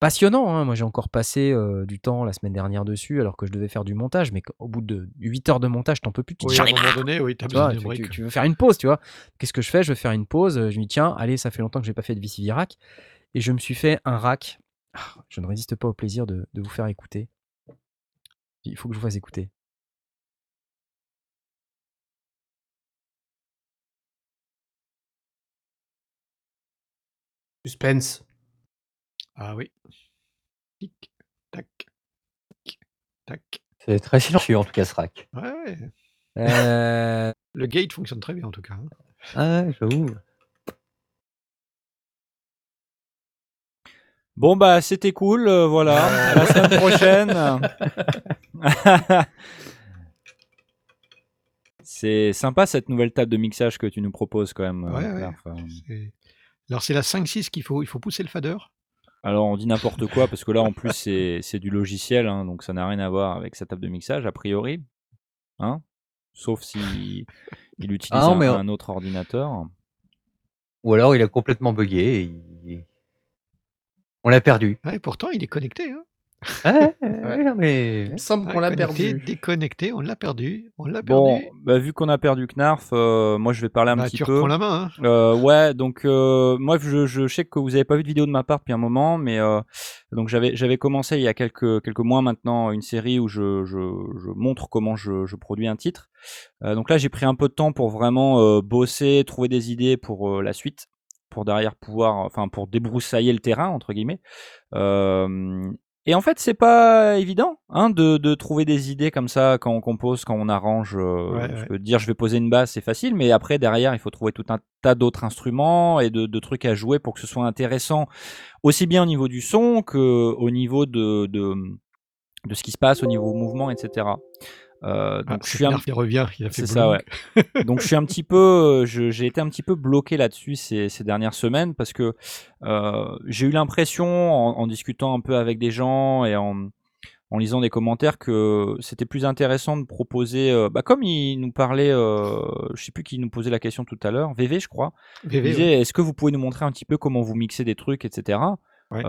passionnant. hein. Moi, j'ai encore passé euh, du temps la semaine dernière dessus alors que je devais faire du montage. Mais au bout de 8 heures de montage, t'en peux plus. Tu Oui, à un moment donné, oui, tu, vois, besoin de tu- break. tu- tu veux faire une pause, tu vois. Qu'est-ce que je fais? Je veux faire une pause. euh, Je me dis, tiens, allez, ça fait longtemps que j'ai pas fait de Vicivirac. Et je me suis fait un rack. Ah, je ne résiste pas au plaisir de, de vous faire écouter. Il faut que je vous fasse écouter. Suspense. Ah oui. Tic, tac, tic, tac. C'est très silencieux en tout cas ce rack. Ouais, ouais. Euh, Le gate fonctionne très bien en tout cas. hein. Ah ouais, j'avoue. Bon bah c'était cool, euh, voilà. À la semaine prochaine. [laughs] C'est sympa cette nouvelle table de mixage que tu nous proposes quand même. euh, Ouais, ouais. Claire. Enfin, C'est- Alors c'est la 5-6 qu'il faut, il faut pousser le fader. Alors on dit n'importe quoi parce que là en plus [laughs] c'est c'est du logiciel, hein, donc ça n'a rien à voir avec sa table de mixage a priori, hein Sauf si il utilise Ah non, un, mais- un autre ordinateur. Ou alors il a complètement bugué. et il- On l'a perdu. Ouais, pourtant il est connecté. Hein. Ah, ouais, ouais, non, mais... Il me semble qu'on l'a connecté, perdu. Déconnecté, on l'a perdu. On l'a Bon, perdu. bah, vu qu'on a perdu Knarf, euh, moi je vais parler un Bah, petit tu peu. reprends la main. Hein. Euh, ouais, donc euh, moi je, je sais que vous avez pas vu de vidéo de ma part depuis un moment, mais euh, donc j'avais j'avais commencé il y a quelques quelques mois maintenant une série où je je, je montre comment je, je produis un titre. Euh, donc là j'ai pris un peu de temps pour vraiment euh, bosser, trouver des idées pour euh, la suite, pour derrière pouvoir, enfin pour débroussailler le terrain entre guillemets. Euh, et en fait, c'est pas évident hein, de, de trouver des idées comme ça quand on compose, quand on arrange. euh, Ouais, ouais. que dire je vais poser une basse, c'est facile, mais après, derrière, il faut trouver tout un tas d'autres instruments et de, de trucs à jouer pour que ce soit intéressant, aussi bien au niveau du son que au niveau de, de, de ce qui se passe, au niveau mouvement, etc. Euh, Ah, donc, je suis un, il revient. Il a fait ça, ouais. [laughs] Donc je suis un petit peu, euh, j'ai été un petit peu bloqué là-dessus ces, ces dernières semaines parce que euh, j'ai eu l'impression, en, en discutant un peu avec des gens et en, en lisant des commentaires, que c'était plus intéressant de proposer, euh, bah, comme il nous parlait, je sais plus qui nous posait la question tout à l'heure, VV je crois, il VV, disait ouais. est-ce que vous pouvez nous montrer un petit peu comment vous mixez des trucs, etc. Ouais.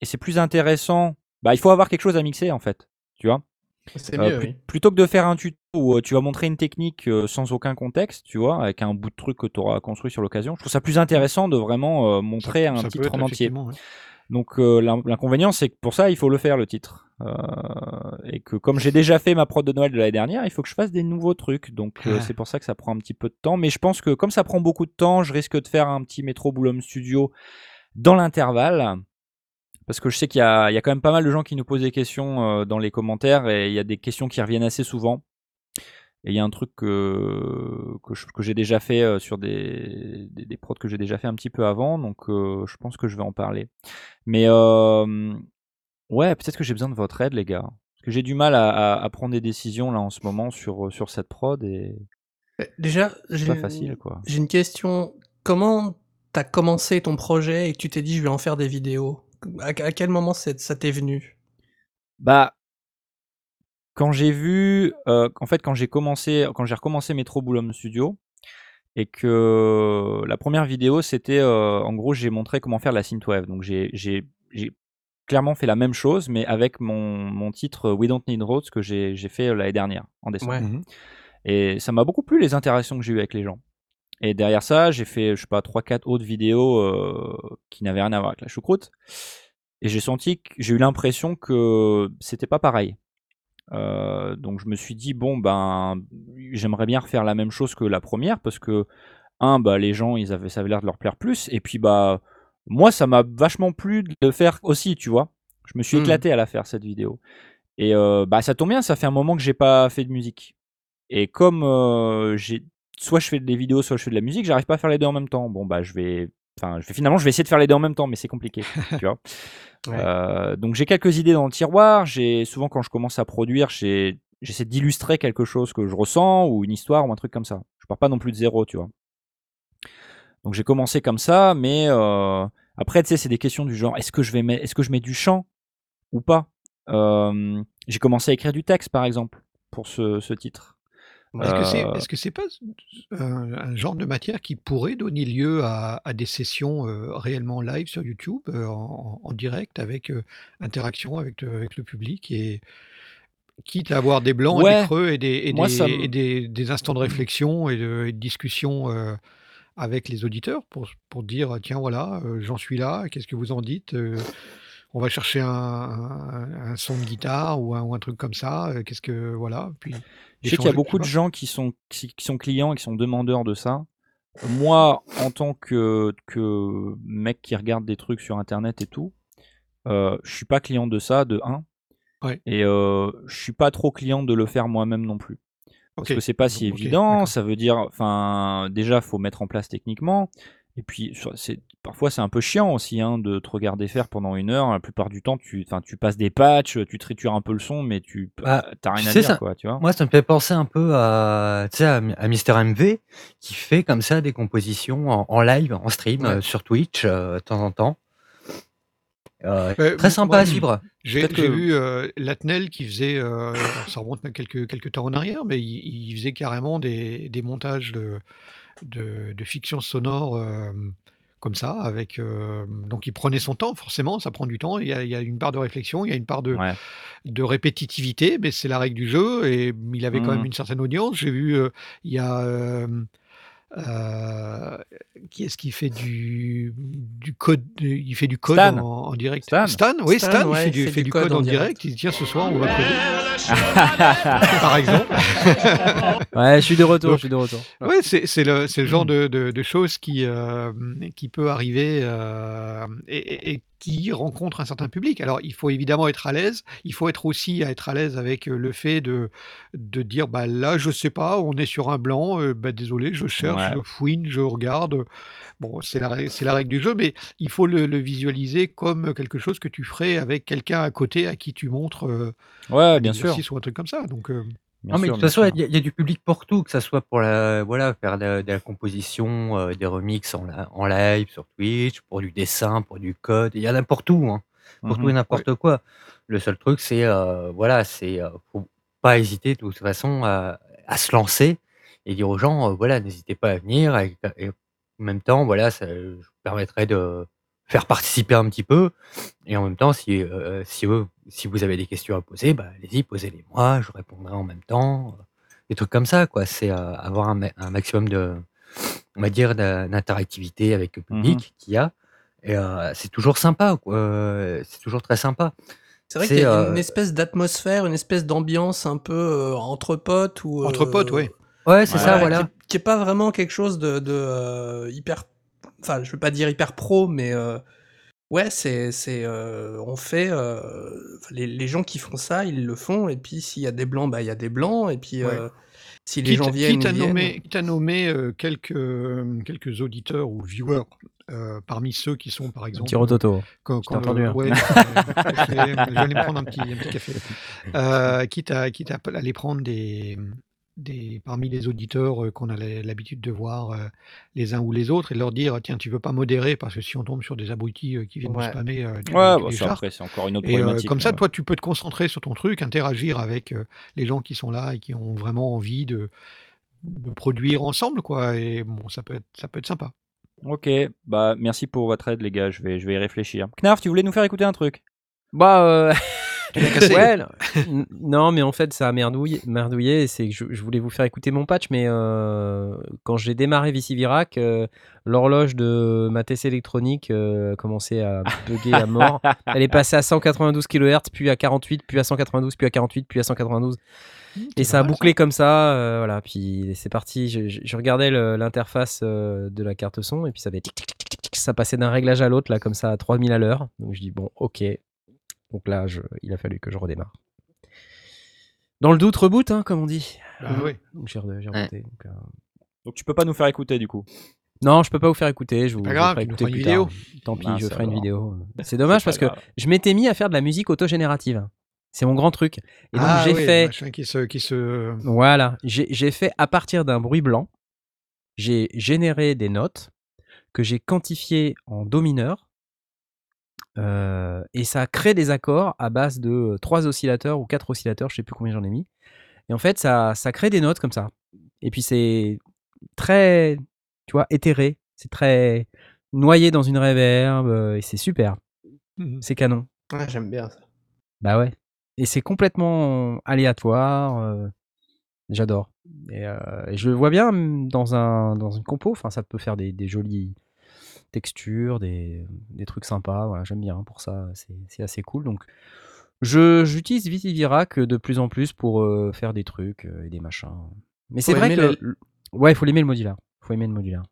Et c'est plus intéressant, bah, il faut avoir quelque chose à mixer en fait, tu vois. C'est Euh, mieux, plu- oui. Plutôt que de faire un tuto où euh, tu vas montrer une technique euh, sans aucun contexte, tu vois, avec un bout de truc que tu auras construit sur l'occasion, je trouve ça plus intéressant de vraiment montrer Ça- un ça titre en entier. ouais. Donc euh, l'in- l'inconvénient, c'est que pour ça, il faut le faire le titre. Euh, et que comme j'ai déjà fait ma prod de Noël de l'année dernière, il faut que je fasse des nouveaux trucs. Donc euh, Ah. c'est pour ça que ça prend un petit peu de temps. Mais je pense que comme ça prend beaucoup de temps, je risque de faire un petit Metro Boulom Studio dans l'intervalle. Parce que je sais qu'il y a, il y a quand même pas mal de gens qui nous posent des questions euh, dans les commentaires et il y a des questions qui reviennent assez souvent. Et il y a un truc que, que, j'ai déjà fait euh, sur des, des, des prods que j'ai déjà fait un petit peu avant, donc euh, je pense que je vais en parler. Mais euh, ouais, peut-être que j'ai besoin de votre aide, les gars. Parce que j'ai du mal à, à, à prendre des décisions là en ce moment sur, sur cette prod et Euh, Déjà, j'ai une question. Comment t'as commencé ton projet et que tu t'es dit je vais en faire des vidéos? À, à quel moment c'est- ça t'est venu? Bah, quand j'ai vu, euh, en fait, quand j'ai commencé, quand j'ai recommencé Metro Boulom Studio, et que la première vidéo, c'était, euh, en gros, j'ai montré comment faire la synthwave. Donc j'ai, j'ai, j'ai clairement fait la même chose, mais avec mon, mon titre We Don't Need Roads que j'ai, j'ai fait euh, l'année dernière, en décembre. Ouais. Mhm. Et ça m'a beaucoup plu les interactions que j'ai eues avec les gens. Et derrière ça, j'ai fait, je sais pas, 3-4 autres vidéos euh, qui n'avaient rien à voir avec la choucroute. Et j'ai senti que j'ai eu l'impression que c'était pas pareil. Euh, donc je me suis dit, bon, ben, j'aimerais bien refaire la même chose que la première parce que, un, bah, les gens, ils avaient, ça avait l'air de leur plaire plus. Et puis, bah, moi, ça m'a vachement plu de le faire aussi, tu vois. Je me suis Mhm. éclaté à la faire, cette vidéo. Et euh, bah, ça tombe bien, ça fait un moment que j'ai pas fait de musique. Et comme euh, j'ai soit je fais des vidéos, soit je fais de la musique, j'arrive pas à faire les deux en même temps. Bon bah je vais, enfin je vais finalement je vais essayer de faire les deux en même temps, mais c'est compliqué, [laughs] tu vois. Ouais. Euh, donc j'ai quelques idées dans le tiroir. J'ai souvent quand je commence à produire, j'essaie d'illustrer quelque chose que je ressens ou une histoire ou un truc comme ça. Je pars pas non plus de zéro, tu vois. Donc j'ai commencé comme ça, mais euh, après, tu sais, c'est des questions du genre est-ce que je vais mettre, est-ce que je mets du chant ou pas? Euh, J'ai commencé à écrire du texte, par exemple, pour ce, ce titre. Est-ce que c'est Euh, c'est pas un, un genre de matière qui pourrait donner lieu à, à des sessions euh, réellement live sur YouTube, euh, en, en direct, avec euh, interaction avec, le- avec le public et quitte à avoir des blancs et des creux et des, et moi des, ça et me. des, des instants de réflexion et de, et de discussion avec les auditeurs pour, pour dire tiens voilà j'en suis là qu'est-ce que vous en dites on va chercher un, un- un son de guitare ou un, ou un truc comme ça euh, qu'est-ce que voilà puis Je sais qu'il y a beaucoup de gens qui sont, qui, qui sont clients et qui sont demandeurs de ça. Moi, en tant que, que mec qui regarde des trucs sur Internet et tout, euh, je suis pas client de ça, de 1. ouais Et euh, je suis pas trop client de le faire moi-même non plus. Parce ok que c'est pas si évident, ça veut dire, enfin, déjà, faut mettre en place techniquement. Et puis, c'est, parfois, c'est un peu chiant aussi hein, de te regarder faire pendant une heure. La plupart du temps, tu, passes des patchs, tu tritures un peu le son, mais tu Bah, t'as tu rien à dire, ça, quoi, tu vois. moi, ça me fait penser un peu à, tu sais, à, à Mister MV, qui fait comme ça des compositions en, en live, en stream, ouais euh, sur Twitch, euh, de temps en temps. Euh, Euh, très sympa moi, à suivre. j'ai que. vu euh, Latnel qui faisait, euh, ça remonte quelques, quelques temps en arrière, mais il, il faisait carrément des, des montages de, de, de fiction sonore comme ça, avec euh, donc il prenait son temps, forcément, ça prend du temps. Il y a, il y a une part de réflexion, il y a une part de, Ouais. de répétitivité, mais c'est la règle du jeu et il avait quand même Mhm. une certaine audience. J'ai vu, euh, il y a euh, euh, qui est-ce qui fait du, du code Il fait du code Stan. en, en direct? Stan. Stan, oui, Stan, Stan, il ouais, fait il du, fait fait du du code code en en direct. direct. Il dit tiens, ce soir, on va coder, par [laughs] exemple. Ouais, je suis de retour, je Donc, suis de retour. ouais, c'est c'est le, c'est le genre de, de, de choses qui, euh, qui peut arriver euh, et, et- et qui rencontre un certain public. Alors, il faut évidemment être à l'aise. Il faut être aussi à être à l'aise avec euh, le fait de, de dire bah là, je sais pas, on est sur un blanc. euh, bah, désolé, je cherche, Ouais. je fouine, je regarde. Bon, c'est la, la règle du jeu, mais il faut le, le visualiser comme quelque chose que tu ferais avec quelqu'un à côté à qui tu montres euh, Ouais, bien sûr. ou un truc comme ça. Donc, euh, Bien Non, mais de sûr, toute bien façon, sûr. il y, a il y a du public pour tout, que ça soit pour la, voilà, faire de, de la composition, euh, des remixes en, la- en live sur Twitch, pour du dessin, pour du code. Il y en a pour tout, hein, pour tout et n'importe quoi. Le seul truc, c'est, euh, voilà, c'est, euh, faut pas hésiter de toute façon à, à se lancer et dire aux gens, euh, voilà, n'hésitez pas à venir. Et, et en même temps, voilà, ça je vous permettrait de faire participer un petit peu. Et en même temps, si, euh, si, eux- si vous avez des questions à poser, bah, allez-y, posez-les moi, je répondrai en même temps. Des trucs comme ça, quoi. C'est euh, avoir un, ma- un maximum de, on va dire, d'in- d'interactivité avec le Mhm. public qu'il y a. Et euh, c'est toujours sympa, quoi. C'est toujours très sympa. C'est vrai qu'il y C'est a euh, une espèce d'atmosphère, une espèce d'ambiance un peu euh, entre potes ou entre potes, euh, ouais. c'est ça, Ouais. voilà. qui est pas vraiment quelque chose de, de, euh, hyper, enfin, je veux pas dire hyper pro, mais euh, ouais, c'est, c'est, euh, on fait, euh, les, les gens qui font ça, ils le font, et puis s'il y a des blancs, bah il y a des blancs, et puis Ouais. euh, si les gens viennent, quitte ils à viennent. nommer, quitte à nommer euh, quelques, euh, quelques auditeurs ou viewers euh, parmi ceux qui sont, par Un petit exemple, euh, rototo. quand, Je quand entendu. le, hein. ouais, [laughs] euh, café, j'allais me prendre un petit, un petit café. Euh, quitte à, quitte à aller prendre des, des, parmi les auditeurs euh, qu'on a l'habitude de voir euh, les uns ou les autres et leur dire tiens tu veux pas modérer parce que si on tombe sur des abrutis euh, qui viennent nous spammer tu, Ouais, tu bah, après, c'est encore une autre Et problématique. comme ça, ouais. toi, tu peux te concentrer sur ton truc, interagir avec les gens qui sont là et qui ont vraiment envie de, de produire ensemble, quoi. Et bon, ça peut être, ça peut être sympa. Ok, bah merci pour votre aide, les gars. Je vais, je vais y réfléchir. Knarf, tu voulais nous faire écouter un truc? Bah, [laughs] ouais, non, mais en fait, ça a merdouillé. merdouillé c'est que je, je voulais vous faire écouter mon patch, mais euh, quand j'ai démarré Vicivirac, euh, l'horloge de ma TC électronique euh, a commencé à bugger à mort. [laughs] Elle est passée à 192 kHz, puis à 48, puis à 192, puis à 48, puis à 192. Et ça a bouclé comme ça, euh, voilà. Puis c'est parti. Je, je- je regardais l'interface de la carte son et puis ça avait tic, tic, tic, tic, tic, ça passait d'un réglage à l'autre là comme ça à 3000 à l'heure. Donc je dis bon, ok. Donc là, je- il a fallu que je redémarre. Dans le doute, reboot, hein, comme on dit. Ouais. Donc j'ai re- j'ai Ouais. rebooté, donc, euh, Donc tu peux pas nous faire écouter du coup? Non, je peux pas vous faire écouter. Je vous, pas je vous grave, écouter feras une tard. vidéo. Tant pis, je ferai une vidéo. [laughs] C'est dommage C'est parce que je m'étais mis à faire de la musique autogénérative. C'est mon grand truc. Et donc ah j'ai fait machin qui se, qui se. Voilà, j'ai j'ai fait à partir d'un bruit blanc. j'ai généré des notes que j'ai quantifiées en do mineur. Euh, et ça crée des accords à base de trois oscillateurs ou quatre oscillateurs, je sais plus combien j'en ai mis. Et en fait, ça, ça crée des notes comme ça. Et puis c'est très, tu vois, éthéré. C'est très noyé dans une réverb euh, et c'est super. Mhm. C'est canon. Ouais, j'aime bien ça. Bah ouais. Et c'est complètement aléatoire. euh, J'adore. Et, euh, et je le vois bien mm, dans, un, dans une compo. Enfin, ça peut faire des, des jolies textures, des, des trucs sympas. Voilà, J'aime bien pour ça. C'est assez cool. Donc, je j'utilise Vitivirac de plus en plus pour euh, faire des trucs euh, et des machins. Mais c'est vrai que. Ouais, il faut l'aimer le modulaire. faut aimer le modulaire.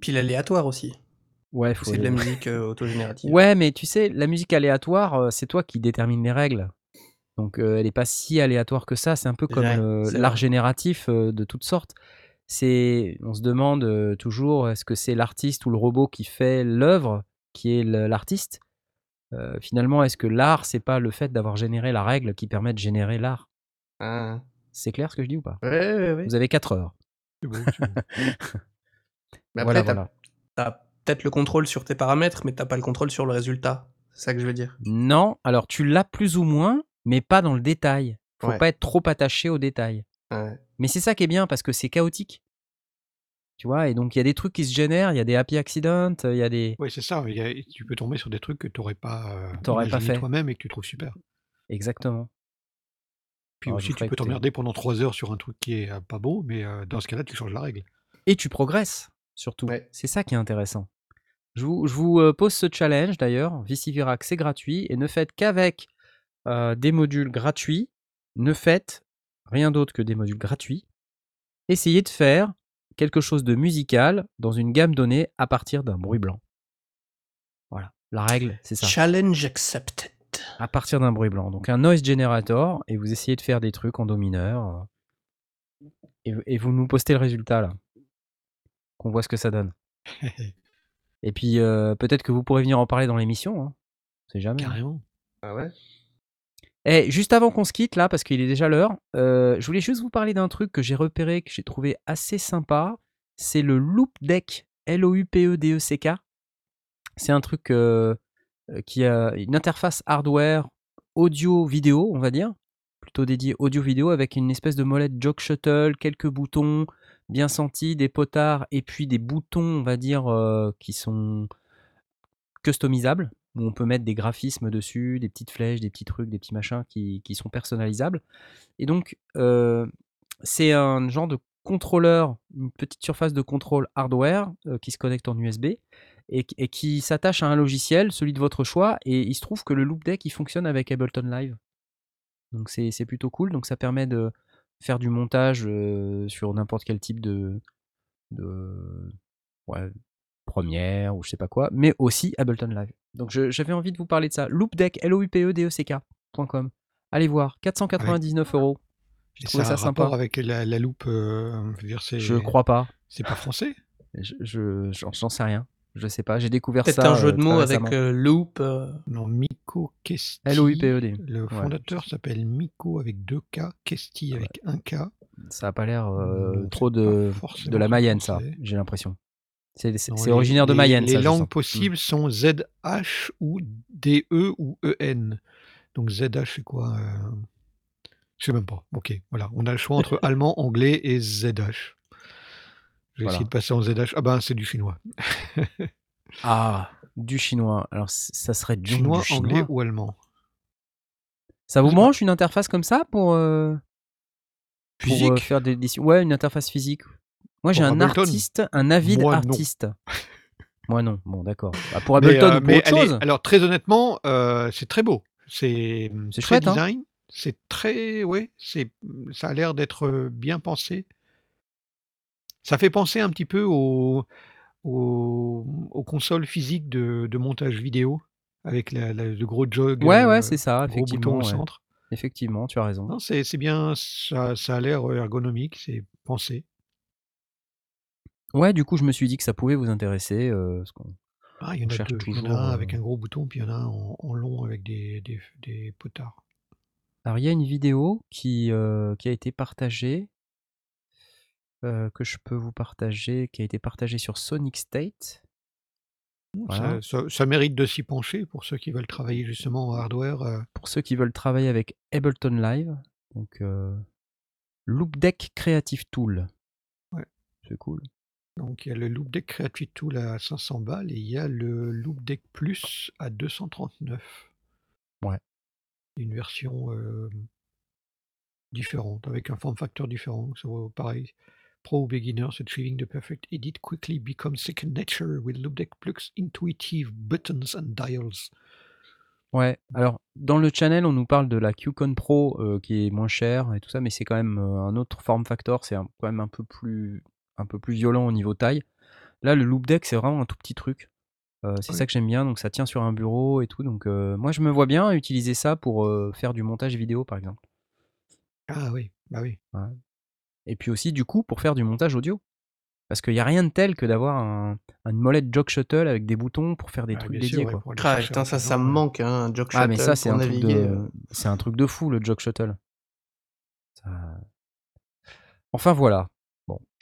Puis l'aléatoire aussi. Ouais, faut C'est de la musique euh, autogénérative. Ouais, mais tu sais, la musique aléatoire, euh, c'est toi qui détermine les règles. Donc, euh, elle n'est pas si aléatoire que ça. C'est un peu comme l'art génératif euh, de toutes sortes. C'est, on se demande euh, toujours, est-ce que c'est l'artiste ou le robot qui fait l'œuvre, qui est l'artiste? Euh, Finalement, est-ce que l'art, c'est pas le fait d'avoir généré la règle qui permet de générer l'art? Ah. C'est clair ce que je dis ou pas? Ouais, ouais, ouais. Vous avez 4 heures. C'est c'est. [laughs] Mais après, Voilà, t'as voilà. t'as peut-être le contrôle sur tes paramètres, mais t'as pas le contrôle sur le résultat. C'est ça que je veux dire. Non, alors tu l'as plus ou moins, mais pas dans le détail. Faut Ouais. pas être trop attaché au détail. Ouais. Mais c'est ça qui est bien parce que c'est chaotique. Tu vois, et donc il y a des trucs qui se génèrent, il y a des happy accidents, il y a des. Ouais, c'est ça. il y a- tu peux tomber sur des trucs que tu n'aurais pas, euh, T'aurais pas fait. toi-même et que tu trouves super. Exactement. Puis Alors, vous aussi, tu peux t'emmerder pendant trois heures sur un truc qui est euh, pas beau, mais euh, dans ce cas-là, tu changes la règle. Et tu progresses, surtout. Ouais. C'est ça qui est intéressant. Je vous, je vous, pose ce challenge d'ailleurs. Vicivirac, c'est gratuit. Et ne faites qu'avec euh, des modules gratuits. Ne faites rien d'autre que des modules gratuits. Essayez de faire quelque chose de musical dans une gamme donnée à partir d'un bruit blanc. Voilà. La règle, c'est ça. Challenge accepted. à partir d'un bruit blanc. Donc un noise generator, et vous essayez de faire des trucs en do mineur. euh, Et, et vous nous postez le résultat là. Qu'on voit ce que ça donne. [laughs] Et puis euh, peut-être que vous pourrez venir en parler dans l'émission. Hein. C'est jamais. Carrément. Ah ouais? Et juste avant qu'on se quitte là, parce qu'il est déjà l'heure, euh, je voulais juste vous parler d'un truc que j'ai repéré, que j'ai trouvé assez sympa. C'est le Loop Deck. L-O-U-P-E-D-E-C-K. C'est un truc euh, euh, qui a une interface hardware audio-vidéo, on va dire, plutôt dédié audio-vidéo, avec une espèce de molette jog shuttle, quelques boutons bien sentis, des potards, et puis des boutons, on va dire, qui sont customisables, où on peut mettre des graphismes dessus, des petites flèches, des petits trucs, des petits machins qui, sont personnalisables. Et donc, euh, c'est un genre de contrôleur, une petite surface de contrôle hardware euh, qui se connecte en USB et, qui s'attache à un logiciel, celui de votre choix. Et il se trouve que le Loop Deck, il fonctionne avec Ableton Live. Donc c'est plutôt cool. Donc ça permet de faire du montage euh, sur n'importe quel type de, de première ou je sais pas quoi, mais aussi Ableton Live. Donc je- j'avais envie de vous parler de ça. Loopdeck, L-O-U-P-E-D-E-C-K.com. Allez voir, 499 euros. J'ai trouvé ça un sympa. avec la, la loupe. euh, je dire, c'est- Je crois pas. C'est pas français? Je, je- j'en j'en sais rien. Je sais pas. J'ai découvert Peut-être ça. un jeu euh, de très mots avec euh, loop. euh, Non, Miko Kesti. L-O-U-P-E-D. Le Ouais. fondateur s'appelle Miko avec deux K, Kesti avec un K. Ça a pas l'air euh, trop c'est de, de la Mayenne, ça. J'ai l'impression. C'est originaire de Mayenne, Les ça. langues sens. possibles sont ZH ou DE ou EN. Donc ZH, c'est quoi euh, Je sais même pas. Ok, voilà. On a le choix entre [laughs] allemand, anglais et ZH. Je vais Voilà. essayer de passer en ZH. Ah ben, c'est du chinois. [laughs] Ah, du chinois. Alors, ça serait du Chinois, du chinois. anglais ou allemand? Ça vous mange une interface comme ça pour, euh, pour, euh, faire des Ouais, une interface physique? Moi, j'ai un Ableton artiste, un non. artiste. [laughs] Moi, non. Bon, d'accord. Bah, pour Mais, Ableton euh, ou pour mais autre est- chose alors très honnêtement, euh, c'est très beau. C'est C'est très chouette, hein design. C'est très, ouais, c'est, ça a l'air d'être euh, bien pensé. Ça fait penser un petit peu aux, aux, aux consoles physiques de, de montage vidéo avec la, la- le gros jog, Ouais, ouais, euh, c'est ça, gros bouton effectivement. au ouais. centre. Effectivement, tu as raison. C'est bien, ça, ça a l'air ergonomique, c'est pensé. Ouais, du coup, je me suis dit que ça pouvait vous intéresser. euh, parce qu'on- Ah, il y en a cherche deux. Il y en a toujours. un euh, avec un gros bouton, puis il y en a un en, en long avec des, des, des potards. Alors, il y a une vidéo qui, euh, qui a été partagée. euh, que je peux vous partager, qui a été partagé sur Sonic State. Voilà. Ça, ça- ça mérite de s'y pencher pour ceux qui veulent travailler justement en hardware. euh. Pour ceux qui veulent travailler avec Ableton Live, donc euh, Loop Deck Creative Tool. Ouais. C'est cool. Donc il y a le Loop Deck Creative Tool à 500 balles et il y a le Loop Deck Plus à 239. Ouais. Une version euh, différente, avec un form factor différent. Ça vaut pareil. Pro ou beginner, achieving the perfect edit quickly becomes second nature with Loop Deck Plus intuitive buttons and dials. Ouais, alors dans le channel, on nous parle de la QCon Pro euh, qui est moins chère et tout ça, mais c'est quand même euh, un autre form factor, c'est quand même un peu plus un peu plus violent au niveau taille. Là, le Loop Deck, c'est vraiment un tout petit truc. Euh, c'est Oui. ça que j'aime bien, donc ça tient sur un bureau et tout. Donc euh, moi, je me vois bien utiliser ça pour euh, faire du montage vidéo, par exemple. Ah oui, bah oui. Ouais. Et puis aussi, du coup, pour faire du montage audio. Parce qu'il n'y a rien de tel que d'avoir un, une molette jog shuttle avec des boutons pour faire des Ah, trucs dédiés. sûr, ouais, quoi. Ah, putain, ça, ça me manque, hein, un jog Ah, mais shuttle ça, c'est un, truc naviguer. de... c'est un truc de fou, le jog shuttle. Ça- Enfin, voilà.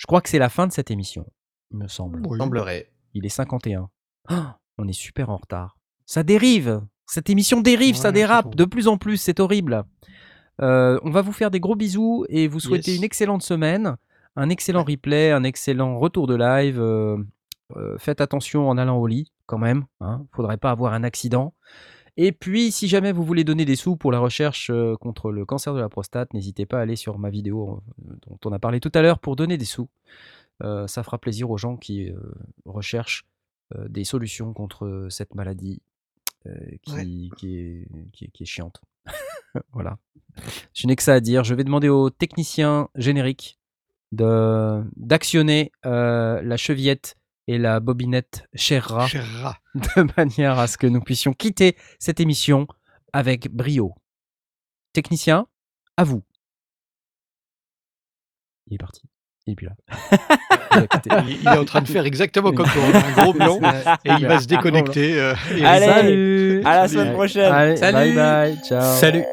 Je crois que c'est la fin de cette émission, il me semble. Oui. Semblerait. Il est 51. Ah, on est super en retard. Ça dérive. Cette émission dérive, ça Ouais, dérape de plus en plus. C'est horrible. Euh, on va vous faire des gros bisous et vous souhaiter Yes. une excellente semaine, un excellent replay, un excellent retour de live. Euh, euh, faites attention en allant au lit, quand même. Hein. Faudrait pas avoir un accident. Et puis, si jamais vous voulez donner des sous pour la recherche euh, contre le cancer de la prostate, n'hésitez pas à aller sur ma vidéo euh, dont on a parlé tout à l'heure pour donner des sous. Euh, ça fera plaisir aux gens qui euh, recherchent euh, des solutions contre cette maladie qui, Ouais. qui, est, qui, est, qui est chiante. [laughs] voilà. Je n'ai que ça à dire. Je vais demander au technicien générique de- d'actionner la chevillette et la bobinette Cherra [laughs] de manière à ce que nous puissions quitter cette émission avec brio. Technicien, à vous. Il est parti. Il est plus là. [laughs] Il quitté. Il, est en train de faire exactement comme toi, un gros blanc, [laughs] et il va se déconnecter. euh, et Allez, Salut à la semaine prochaine. Allez, Salut. bye bye, ciao. Salut